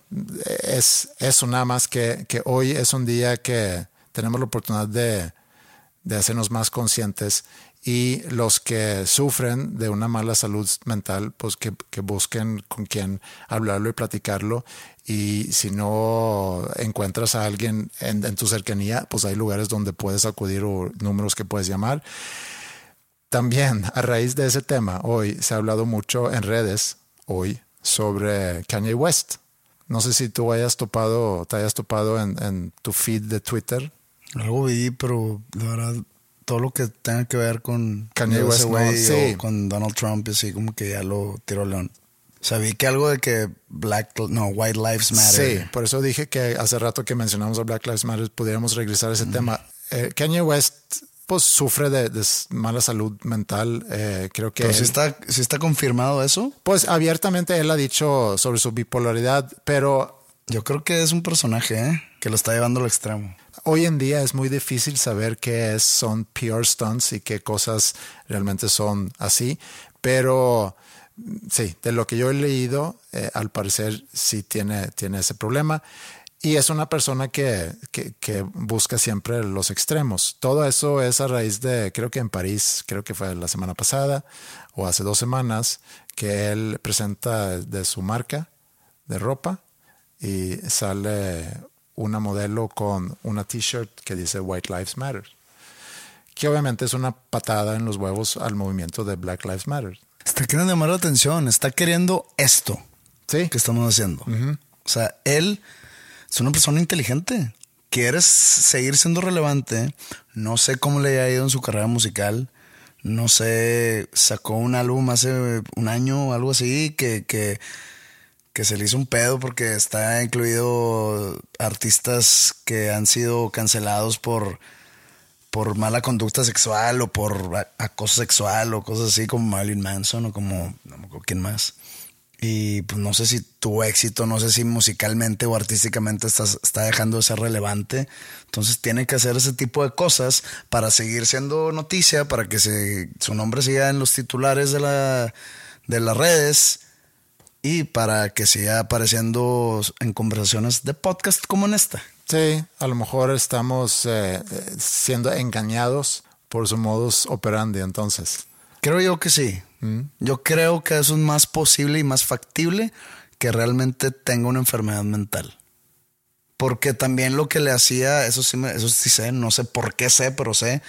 es eso nada más que, que hoy es un día que tenemos la oportunidad de, de hacernos más conscientes y los que sufren de una mala salud mental, pues que, que busquen con quien hablarlo y platicarlo. Y si no encuentras a alguien en, en, tu cercanía, pues hay lugares donde puedes acudir o números que puedes llamar. También a raíz de ese tema, hoy se ha hablado mucho en redes, hoy, sobre Kanye West. No sé si tú hayas topado, te hayas topado en, en tu feed de Twitter. Algo vi, pero la verdad todo lo que tenga que ver con Kanye West, sí. con Donald Trump, así como que ya lo tiró león. Sabí que algo de que Black, no, White Lives Matter. Sí, por eso dije que hace rato que mencionamos a Black Lives Matter, pudiéramos regresar a ese mm. tema. Eh, Kanye West, pues sufre de, de mala salud mental. Eh, creo que. ¿Pero si está, si está confirmado eso? Pues abiertamente él ha dicho sobre su bipolaridad, pero. Yo creo que es un personaje, ¿eh? Que lo está llevando al extremo hoy en día es muy difícil saber qué son pure stunts y qué cosas realmente son así, pero sí, de lo que yo he leído, eh, al parecer sí tiene, tiene ese problema. Y es una persona que, que, busca siempre los extremos. Todo eso es a raíz de, creo que en París, creo que fue la semana pasada o hace dos semanas, que él presenta de su marca de ropa y sale una modelo con una t-shirt que dice White Lives Matter, que obviamente es una patada en los huevos al movimiento de Black Lives Matter. Está queriendo llamar la atención, está queriendo esto ¿Sí? que estamos haciendo. O sea, él es una persona inteligente. Quiere seguir siendo relevante. No sé cómo le ha ido en su carrera musical. No sé, sacó un álbum hace un año o algo así que, que que se le hizo un pedo porque está incluido artistas que han sido cancelados por, por mala conducta sexual o por acoso sexual o cosas así como Marilyn Manson o como quién más. Y pues no sé si tuvo éxito, no sé si musicalmente o artísticamente está, está dejando de ser relevante. Entonces tiene que hacer ese tipo de cosas para seguir siendo noticia, para que se, su nombre siga en los titulares de, la, de las redes y para que siga apareciendo en conversaciones de podcast como en esta. Sí, a lo mejor estamos eh, siendo engañados por su modus operandi entonces. Creo yo que sí. Mm. Yo creo que eso es más posible y más factible que realmente tenga una enfermedad mental. Porque también lo que le hacía, eso sí, eso sí sé, no sé por qué sé, pero sé,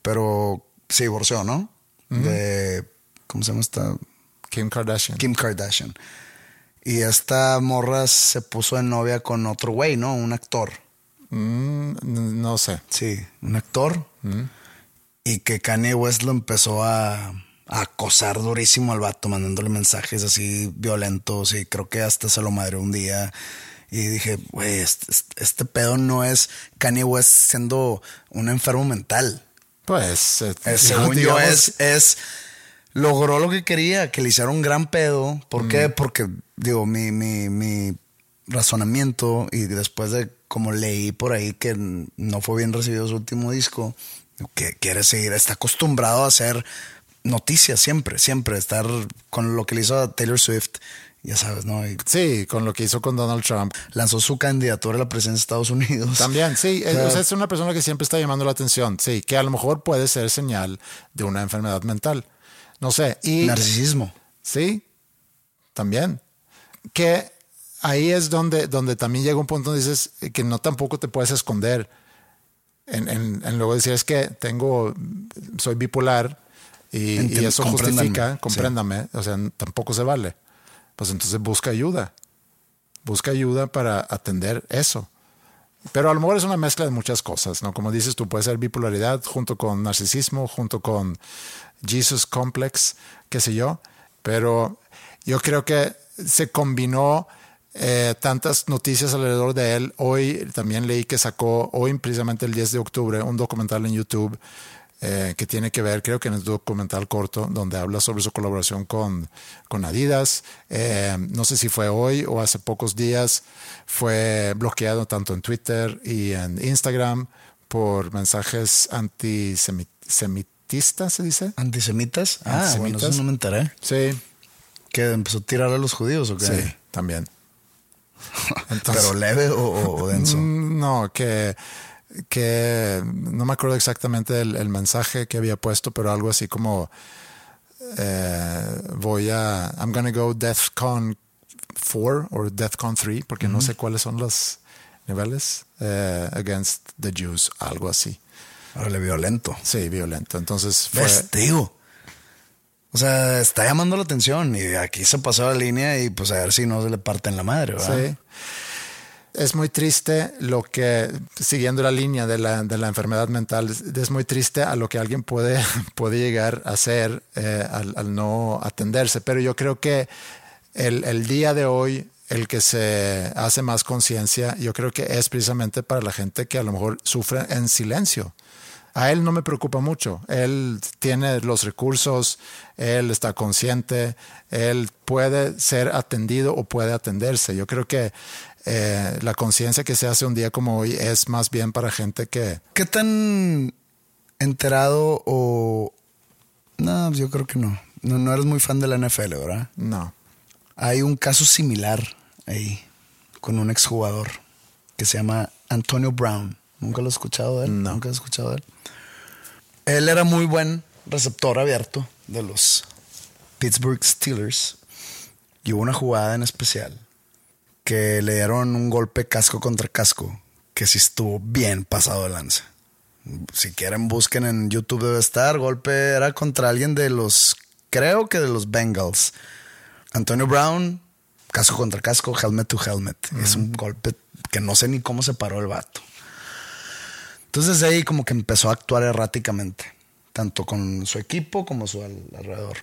pero se divorció, ¿no? De, ¿cómo se llama esta? Kim Kardashian. Kim Kardashian. Y esta morra se puso de novia con otro güey, ¿no? Un actor. Mm, no sé. Sí, un actor. Mm. Y que Kanye West lo empezó a, acosar durísimo al vato, mandándole mensajes así violentos. Y creo que hasta se lo madreó un día. Y dije, güey, este, este, pedo no es Kanye West siendo un enfermo mental. Pues, eh, según yo, es, es logró lo que quería, que le hicieron un gran pedo. ¿Por qué? Porque, digo, mi, mi, mi razonamiento y después de como leí por ahí que no fue bien recibido su último disco, que quiere seguir, está acostumbrado a hacer noticias siempre, siempre, estar con lo que le hizo a Taylor Swift, ya sabes, ¿no? sí, con lo que hizo con Donald Trump. Lanzó su candidatura a la presidencia de Estados Unidos. También, sí, es, es una persona que siempre está llamando la atención, sí, que a lo mejor puede ser señal de una enfermedad mental. No sé. Y, Narcisismo. Sí, también. Que ahí es donde, donde también llega un punto donde dices que no tampoco te puedes esconder. En, en, luego decir es que tengo, soy bipolar y, eso justifica, compréndame, o sea, tampoco se vale. Pues entonces busca ayuda, busca ayuda para atender eso. Pero a lo mejor es una mezcla de muchas cosas, ¿no? Como dices tú, puede ser bipolaridad junto con narcisismo, junto con Jesus Complex, qué sé yo. Pero yo creo que se combinó eh, tantas noticias alrededor de él. Hoy también leí que sacó, hoy precisamente el 10 de octubre, un documental en YouTube eh, que tiene que ver, creo que en el documental corto, donde habla sobre su colaboración con, con Adidas. Eh, no sé si fue hoy o hace pocos días, fue bloqueado tanto en Twitter y en Instagram por mensajes antisemitistas, se dice. ¿Antisemitas? Ah, bueno, eso no me enteré. Sí. ¿Que empezó a tirar a los judíos o qué? Sí, también. ¿Pero leve o, o denso? Mm, no, que que no me acuerdo exactamente el, el mensaje que había puesto, pero algo así como eh, voy a I'm gonna go DEFCON 4 o DEFCON 3 porque no sé cuáles son los niveles eh, against the Jews, algo así. Órale, violento. Sí, violento. Entonces fue. O sea, está llamando la atención y aquí se pasó la línea y pues a ver si no se le parten la madre, ¿verdad? Sí. Es muy triste lo que, siguiendo la línea de la, de la enfermedad mental, es, es muy triste a lo que alguien puede, puede llegar a hacer eh, al, al no atenderse. Pero yo creo que el, el día de hoy, el que se hace más conciencia, yo creo que es precisamente para la gente que a lo mejor sufre en silencio. A él no me preocupa mucho. Él tiene los recursos, él está consciente, él puede ser atendido o puede atenderse. Yo creo que eh, la conciencia que se hace un día como hoy es más bien para gente que... ¿Qué tan enterado o... No, yo creo que no. No, no eres muy fan de la NFL, ¿verdad? No. Hay un caso similar ahí con un exjugador que se llama Antonio Brown. ¿Nunca lo he escuchado de él? No. ¿Nunca he escuchado de él? Él era muy buen receptor abierto de los Pittsburgh Steelers. Y hubo una jugada en especial que le dieron un golpe casco contra casco que sí estuvo bien pasado de lanza. Si quieren busquen en YouTube debe estar. Golpe era contra alguien de los, creo que de los Bengals. Antonio Brown, casco contra casco, helmet to helmet. Es un golpe que no sé ni cómo se paró el vato. Entonces ahí como que empezó a actuar erráticamente, tanto con su equipo como su al- alrededor.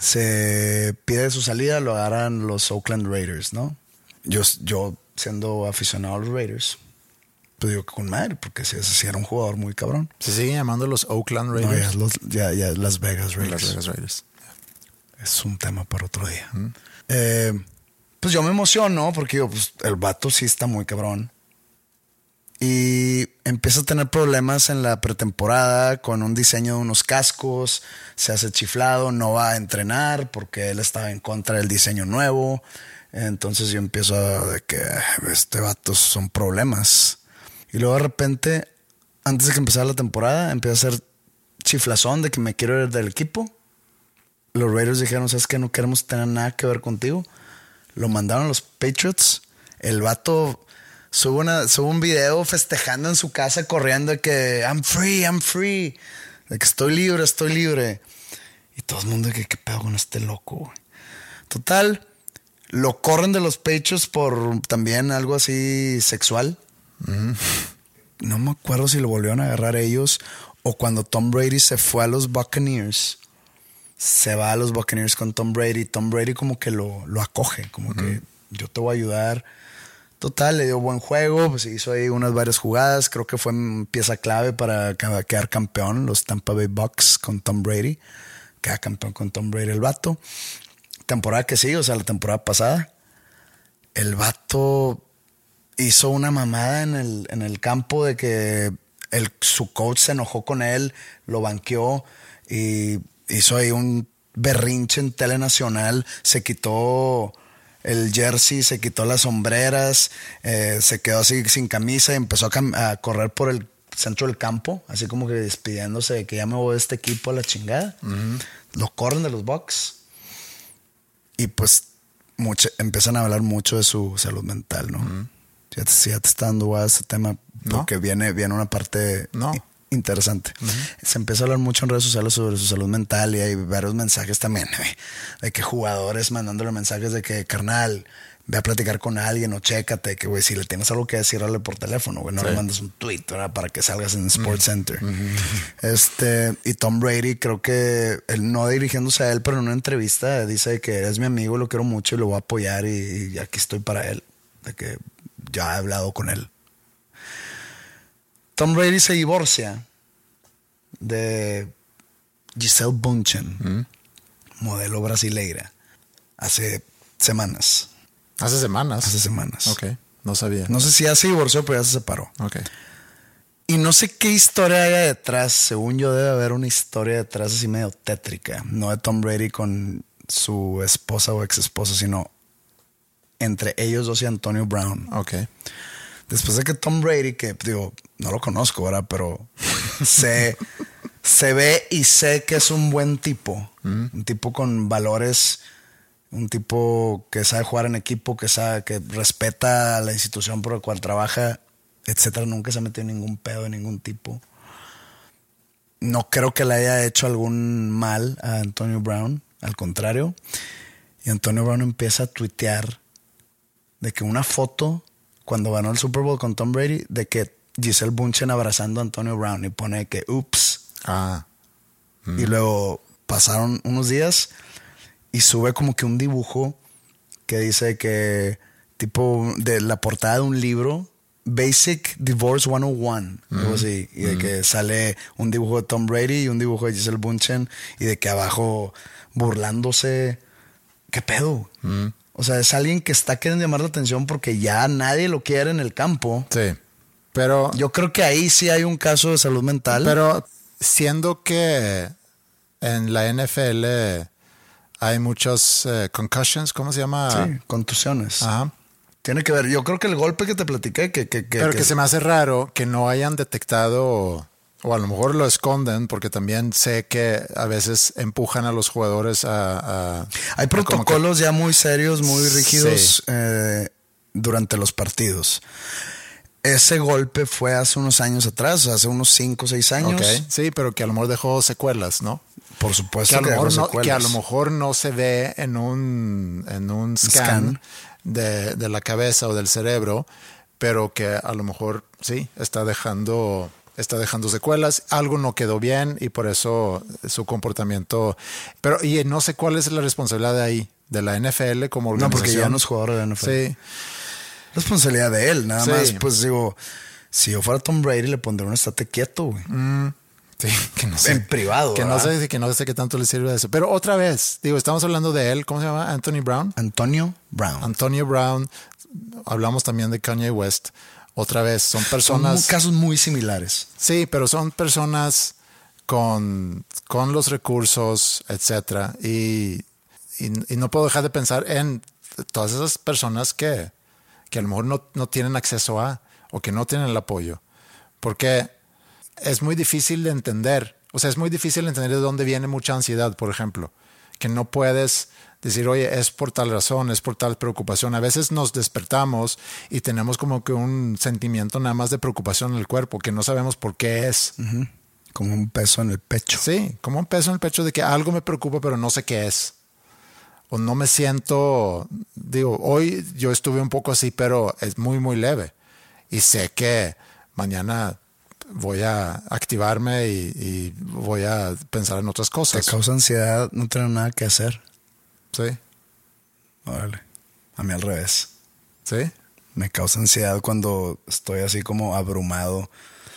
Se pide su salida, lo agarran los Oakland Raiders, ¿no? Yo, yo siendo aficionado a los Raiders, pues digo que con madre, porque si si era un jugador muy cabrón. Se siguen llamando los Oakland No, ya, Raiders. los- ya- ya Las Vegas Raiders. Las Vegas Raiders. Es un tema para otro día. Eh, pues yo me emociono porque digo, pues el vato sí está muy cabrón. Y empieza a tener problemas en la pretemporada con un diseño de unos cascos, se hace chiflado, no va a entrenar porque él estaba en contra del diseño nuevo. Entonces yo empiezo a de que "Ah, este vato son problemas. Y luego de repente, antes de que empezara la temporada, empieza a hacer chiflazón de que me quiero ir del equipo los Raiders dijeron, ¿sabes que No queremos tener nada que ver contigo. Lo mandaron a los Patriots. El vato sube, una, un video festejando en su casa, corriendo de que I'm free, I'm free. De que estoy libre, estoy libre. Y todo el mundo de que qué pedo con este loco. güey?" Total, lo corren de los Patriots por también algo así sexual. No me acuerdo si lo volvieron a agarrar ellos o cuando Tom Brady se fue a los Buccaneers se va a los Buccaneers con Tom Brady. Tom Brady como que lo, lo acoge, como que yo te voy a ayudar. Total, le dio buen juego, pues hizo ahí unas varias jugadas. Creo que fue pieza clave para quedar campeón, los Tampa Bay Bucks con Tom Brady. Queda campeón con Tom Brady el vato. Temporada que sí, o sea, la temporada pasada. El vato hizo una mamada en el, en el campo de que el, su coach se enojó con él, lo banqueó y hizo ahí un berrinche en tele nacional, se quitó el jersey, se quitó las sombreras, eh, se quedó así sin camisa y empezó a, a correr por el centro del campo, así como que despidiéndose de que ya me voy de este equipo a la chingada. Lo corren de los Bucks y pues mucho, empiezan a hablar mucho de su salud mental, ¿no? ya, te, si ya te está dando guay ese tema No. porque viene, viene una parte No. Interesante. Se empieza a hablar mucho en redes sociales sobre su salud mental y hay varios mensajes también güey, de que jugadores mandándole mensajes de que, carnal, ve a platicar con alguien o chécate, que güey, si le tienes algo que decir, hazle por teléfono, güey, no le mandes un tweet, ¿verdad? Para que salgas en Sports Center. Este, y Tom Brady, creo que él no dirigiéndose a él, pero en una entrevista dice que es mi amigo, lo quiero mucho y lo voy a apoyar y, y aquí estoy para él, de que ya he hablado con él. Tom Brady se divorcia de Giselle Bunchen, modelo brasileira, hace semanas. Hace semanas. Hace semanas. Ok, no sabía. No sé si ya se divorció, pero ya se separó. Ok. Y no sé qué historia haya detrás. Según yo, debe haber una historia detrás así medio tétrica. No de Tom Brady con su esposa o ex esposa, sino entre ellos dos y Antonio Brown. Ok. Después de que Tom Brady, que digo, no lo conozco, ¿verdad? Pero se, se ve y sé que es un buen tipo. Un tipo con valores, un tipo que sabe jugar en equipo, que sabe, que respeta a la institución por la cual trabaja, etcétera. Nunca se ha metido en ningún pedo de ningún tipo. No creo que le haya hecho algún mal a Antonio Brown, al contrario. Y Antonio Brown empieza a tuitear de que una foto cuando ganó el Super Bowl con Tom Brady, de que Giselle Bunchen abrazando a Antonio Brown y pone que ups. Ah. Y luego pasaron unos días y sube como que un dibujo que dice que tipo de la portada de un libro Basic Divorce 101, algo así, y de que sale un dibujo de Tom Brady y un dibujo de Giselle Bunchen y de que abajo burlándose, ¿qué pedo? O sea, es alguien que está queriendo llamar la atención porque ya nadie lo quiere en el campo. Sí. Pero. Yo creo que ahí sí hay un caso de salud mental. Pero siendo que en la NFL hay muchos eh, concussions, ¿cómo se llama? Sí, contusiones. Ajá. Tiene que ver. Yo creo que el golpe que te platiqué, que. que, que Pero que, que- se me hace raro que no hayan detectado, o a lo mejor lo esconden, porque también sé que a veces empujan a los jugadores a. a- Hay que- protocolos ya muy serios, muy rígidos Sí. eh, durante los partidos. Ese golpe fue hace unos años atrás, hace unos 5 o 6 años. Ok, Sí, pero que a lo mejor dejó secuelas, ¿no? Por Que supuesto a, lo que, mejor no, que a lo mejor no se ve en un, en un scan, Scan. De, de la cabeza o del cerebro, pero que a lo mejor sí está dejando, está dejando secuelas. Algo no quedó bien y por eso su comportamiento. Pero y no sé cuál es la responsabilidad de ahí, de la NFL como No, organización. porque ya no es jugador de la NFL. Sí, Responsabilidad de él, nada Sí. más. Pues digo, si yo fuera Tom Brady, le pondría un estate quieto, güey. sí, que no sé. En privado, Que no sé, que no sé qué tanto le sirve eso. Pero otra vez, digo, estamos hablando de él, ¿cómo se llama? Anthony Brown. Antonio Brown. Antonio Brown, hablamos también de Kanye West. Otra vez, son Son personas. mu- casos muy similares. Sí, pero son personas con, con los recursos, etcétera. Y, y, y no puedo dejar de pensar en todas esas personas que, que a lo mejor no, no tienen acceso a o que no tienen el apoyo. Porque es muy difícil de entender. O sea, es muy difícil de entender de dónde viene mucha ansiedad, por ejemplo. Que no puedes decir, oye, es por tal razón, es por tal preocupación. A veces nos despertamos y tenemos como que un sentimiento nada más de preocupación en el cuerpo, que no sabemos por qué es. Como un peso en el pecho. Sí, como un peso en el pecho de que algo me preocupa, pero no sé qué es. O no me siento, digo, hoy yo estuve un poco así, pero es muy, muy leve. Y sé que mañana voy a activarme y, y voy a pensar en otras Te cosas. causa ansiedad no tener nada que hacer. Sí, Órale. A mí al revés. sí. Me causa ansiedad cuando estoy así como abrumado.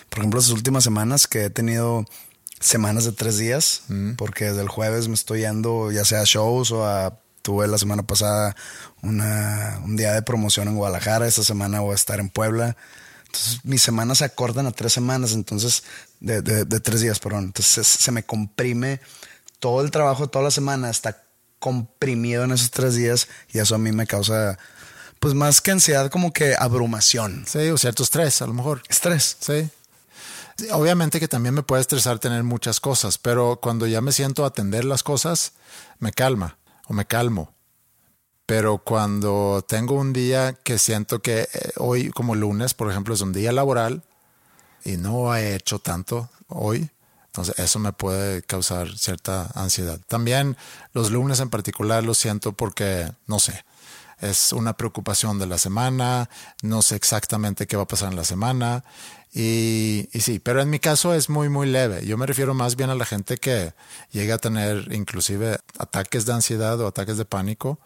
Por ejemplo, las últimas semanas que he tenido semanas de tres días, porque desde el jueves me estoy yendo ya sea a shows o a... Tuve la semana pasada una, un día de promoción en Guadalajara, esta semana voy a estar en Puebla. Entonces mis semanas se acortan a tres semanas, entonces, de, de- de tres días, perdón. Entonces se, se me comprime todo el trabajo de toda la semana, está comprimido en esos tres días y eso a mí me causa, pues más que ansiedad, como que abrumación. Sí, o cierto estrés, a lo mejor. Estrés. Sí. Obviamente que también me puede estresar tener muchas cosas, pero cuando ya me siento a atender las cosas, me calma o me calmo. Pero cuando tengo un día que siento que eh, hoy, como lunes, por ejemplo, es un día laboral y no he hecho tanto hoy, entonces eso me puede causar cierta ansiedad. También los lunes en particular lo siento porque, no sé, es una preocupación de la semana, no sé exactamente qué va a pasar en la semana. Y, sí, pero en mi caso es muy, muy leve. Yo me refiero más bien a la gente que llega a tener inclusive ataques de ansiedad o ataques de pánico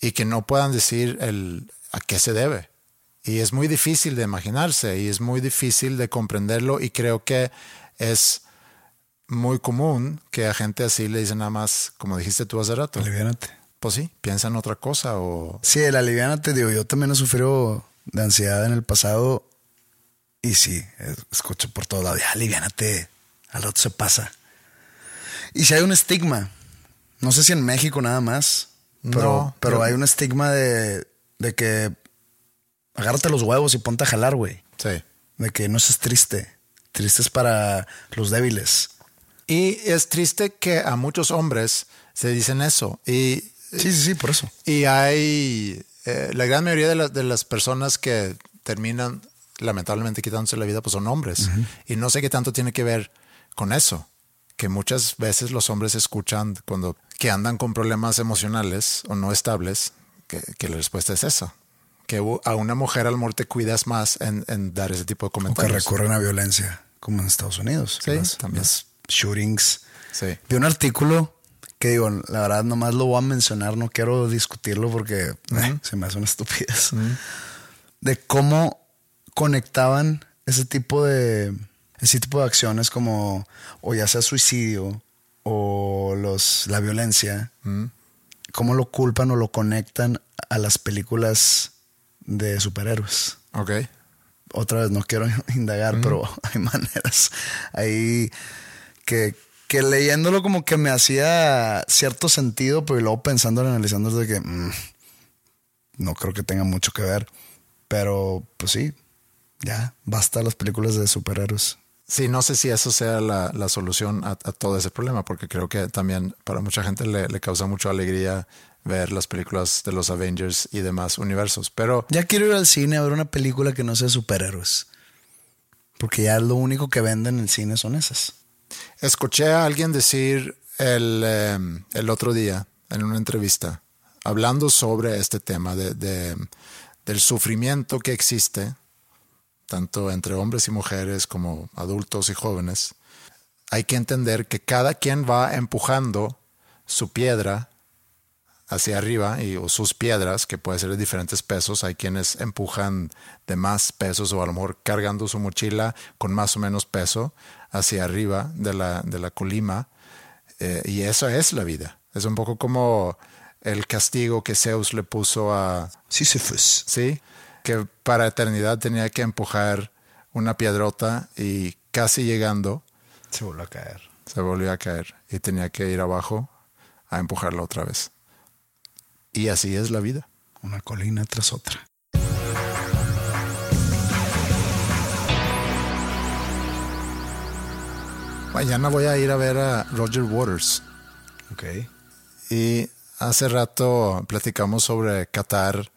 y que no puedan decir el, a qué se debe. Y es muy difícil de imaginarse y es muy difícil de comprenderlo y creo que es muy común que a gente así le dicen nada más, como dijiste tú hace rato, Aliviánate. pues sí, piensa en otra cosa o... Sí, el aliviánate, digo, yo también he sufrido de ansiedad en el pasado y sí, escucho por todos lados, ya aliviánate, al rato se pasa. Y si hay un estigma, no sé si en México nada más, pero, No, pero yo- hay un estigma de, de que agárrate los huevos y ponte a jalar, güey. Sí. De que no seas triste. Triste es para los débiles. Y es triste que a muchos hombres se dicen eso. Y, Sí, sí, sí, por eso. y hay eh, la gran mayoría de, las- de las personas que terminan lamentablemente quitándose la vida, pues son hombres. Y no sé qué tanto tiene que ver con eso. Que muchas veces los hombres escuchan cuando que andan con problemas emocionales o no estables, que, que la respuesta es esa. Que a una mujer al amor te cuidas más en, en dar ese tipo de O que comentarios. recurren a violencia, como en Estados Unidos. Sí, Las- también. las shootings. Sí. Vi un artículo que digo, la verdad nomás lo voy a mencionar, no quiero discutirlo porque eh, se me hace una estupidez. De cómo conectaban ese tipo de ese tipo de acciones como o ya sea suicidio o los la violencia, cómo lo culpan o lo conectan a las películas de superhéroes Ok. otra vez no quiero indagar, pero hay maneras ahí que, que leyéndolo como que me hacía cierto sentido, pero luego pensando y analizando es de que mm, no creo que tenga mucho que ver. Pero pues sí, ya basta las películas de superhéroes. Sí, no sé si eso sea la, la solución a, a todo ese problema, porque creo que también para mucha gente le, le causa mucha alegría ver las películas de los Avengers y demás universos. Pero Ya quiero ir al cine a ver una película que no sea superhéroes. Porque ya lo único que venden en el cine son esas. Escuché a alguien decir el, eh, el otro día en una entrevista, hablando sobre este tema de, de- del sufrimiento que existe, tanto entre hombres y mujeres como adultos y jóvenes. Hay que entender que cada quien va empujando su piedra hacia arriba y o sus piedras, que puede ser de diferentes pesos. Hay quienes empujan de más pesos o a lo mejor cargando su mochila con más o menos peso hacia arriba de la, de la colima. Eh, y eso es la vida. Es un poco como el castigo que Zeus le puso a, Sisyphus. ¿sí? Que para eternidad tenía que empujar una piedrota y casi llegando Se volvió a caer. se volvió a caer y tenía que ir abajo a empujarla otra vez. Y así es la vida. Una colina tras otra. Mañana voy a ir a ver a Roger Waters. Ok. Y hace rato platicamos sobre Qatar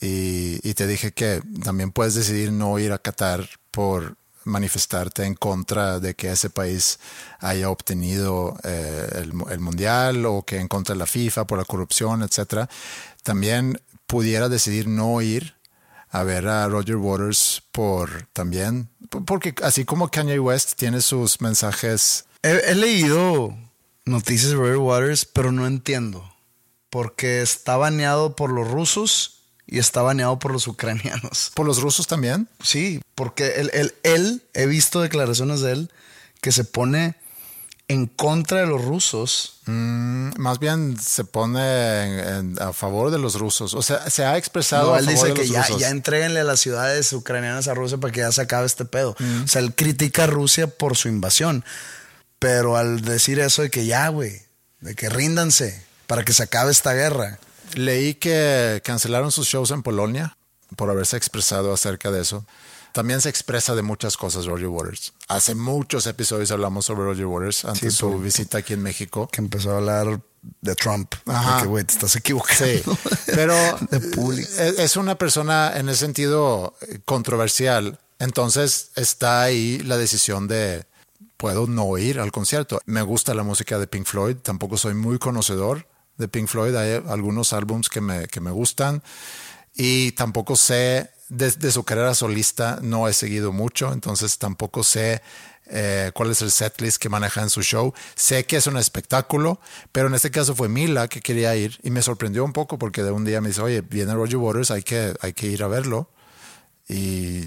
y, y te dije que también puedes decidir no ir a Qatar por manifestarte en contra de que ese país haya obtenido eh, el mundial o que en contra de la FIFA por la corrupción, etcétera. También pudiera decidir no ir a ver a Roger Waters por también, porque así como Kanye West tiene sus mensajes He, he leído noticias de Roger Waters, pero no entiendo. Porque está baneado por los rusos y está baneado por los ucranianos. por los rusos también. Sí, porque él, él, él, he visto declaraciones de él que se pone en contra de los rusos. Mm, más bien se pone en- en- a favor de los rusos. O sea, se ha expresado No, a él favor dice de que los ya, rusos. ya entréguenle a las ciudades ucranianas a Rusia para que ya se acabe este pedo. O sea, él critica a Rusia por su invasión. Pero al decir eso de que ya, güey, de que ríndanse para que se acabe esta guerra. Leí que cancelaron sus shows en Polonia por haberse expresado acerca de eso. También se expresa de muchas cosas Roger Waters. Hace muchos episodios hablamos sobre Roger Waters antes de Sí, su visita aquí en México. Que empezó a hablar de Trump. Ajá. Güey, te estás equivocando. Sí, pero es es una persona en ese sentido eh, controversial. Entonces está ahí la decisión de puedo no ir al concierto. Me gusta la música de Pink Floyd, tampoco soy muy conocedor de Pink Floyd. Hay algunos álbums que me, que me gustan y tampoco sé de, de su carrera solista, no he seguido mucho, entonces tampoco sé eh, cuál es el setlist que maneja en su show. Sé que es un espectáculo, pero en este caso fue Mila que quería ir y me sorprendió un poco porque de un día me dice, oye, viene Roger Waters, hay que, hay que ir a verlo. Y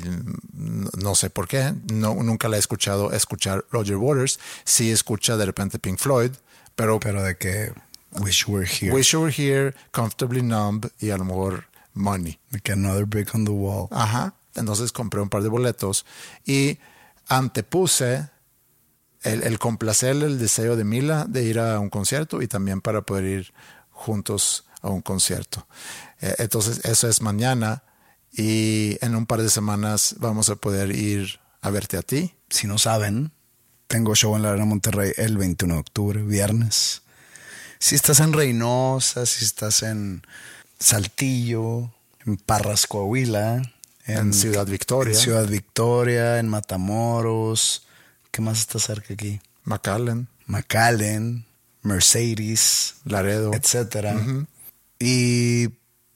no, no sé por qué, no, nunca la he escuchado escuchar Roger Waters. Sí escucha de repente Pink Floyd, pero, Pero de que wish we were here. Wish You Were Here, Comfortably Numb y a lo mejor Money. Que another brick on the wall. Ajá. Entonces compré un par de boletos y antepuse el, el complacer el deseo de Mila de ir a un concierto y también para poder ir juntos a un concierto. Eh, entonces, eso es mañana y en un par de semanas vamos a poder ir a verte a ti. Si no saben, tengo show en la Arena Monterrey el 21 de octubre, viernes. Si estás en Reynosa, si estás en Saltillo, en Parras, Coahuila, En Ciudad Victoria. en Ciudad Victoria, en Matamoros, ¿qué más está cerca aquí? McAllen, McAllen, Mercedes, Laredo. etcétera. Y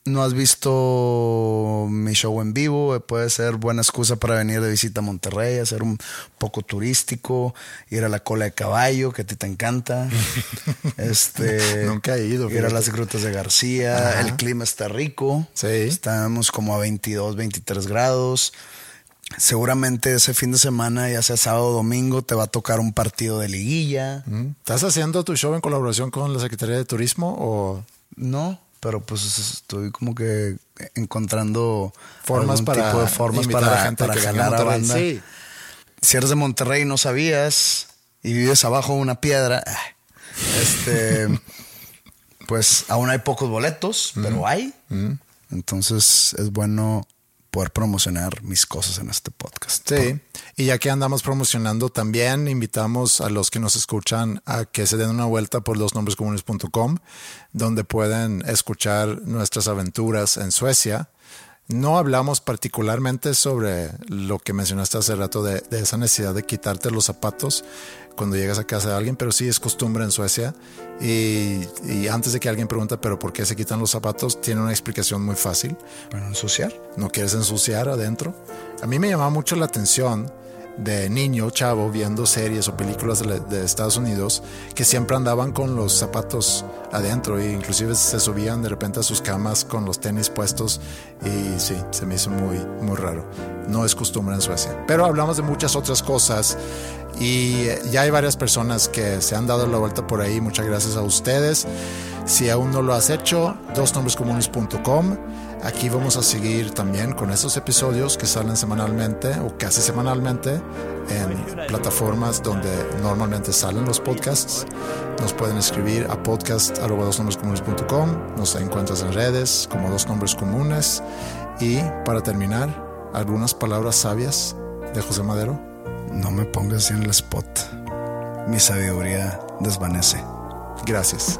no has visto mi show en vivo, puede ser buena excusa para venir de visita a Monterrey, hacer un poco turístico, ir a la cola de caballo, que a ti te encanta. este, Nunca he ido, Ir a las grutas de García, Ajá. el clima está rico. Sí. Estamos como a 22, 23 grados. Seguramente ese fin de semana, ya sea sábado o domingo, te va a tocar un partido de liguilla. Mm. ¿Estás haciendo tu show en colaboración con la Secretaría de Turismo o No, pero pues estoy como que encontrando formas para tipo de formas para, a gente para que jalar a banda. Sí. Si eres de Monterrey y no sabías y vives abajo de una piedra, ah, este, pues aún hay pocos boletos, pero hay. Entonces es bueno poder promocionar mis cosas en este podcast. Sí, y ya que andamos promocionando, también invitamos a los que nos escuchan a que se den una vuelta por losnombrescomunes.com, donde pueden escuchar nuestras aventuras en Suecia. No hablamos particularmente sobre lo que mencionaste hace rato de, de esa necesidad de quitarte los zapatos cuando llegas a casa de alguien, pero sí es costumbre en Suecia. Y, y antes de que alguien pregunte, pero ¿por qué se quitan los zapatos? Tiene una explicación muy fácil Para no ensuciar. no quieres ensuciar adentro. A mí me llamaba mucho la atención de niño, chavo, viendo series o películas de, de Estados Unidos que siempre andaban con los zapatos adentro e inclusive se subían de repente a sus camas con los tenis puestos y sí, se me hizo muy, muy raro. No es costumbre en Suecia. Pero hablamos de muchas otras cosas y eh, ya hay varias personas que se han dado la vuelta por ahí. Muchas gracias a ustedes. Si aún no lo has hecho, dosnombrescomunes.com. Aquí vamos a seguir también con estos episodios que salen semanalmente o casi semanalmente en plataformas donde normalmente salen los podcasts. Nos pueden escribir a podcast.com. Nos encuentras en redes como Dos Nombres Comunes. Y para terminar, algunas palabras sabias de José Madero. No me pongas en el spot. Mi sabiduría desvanece. Gracias.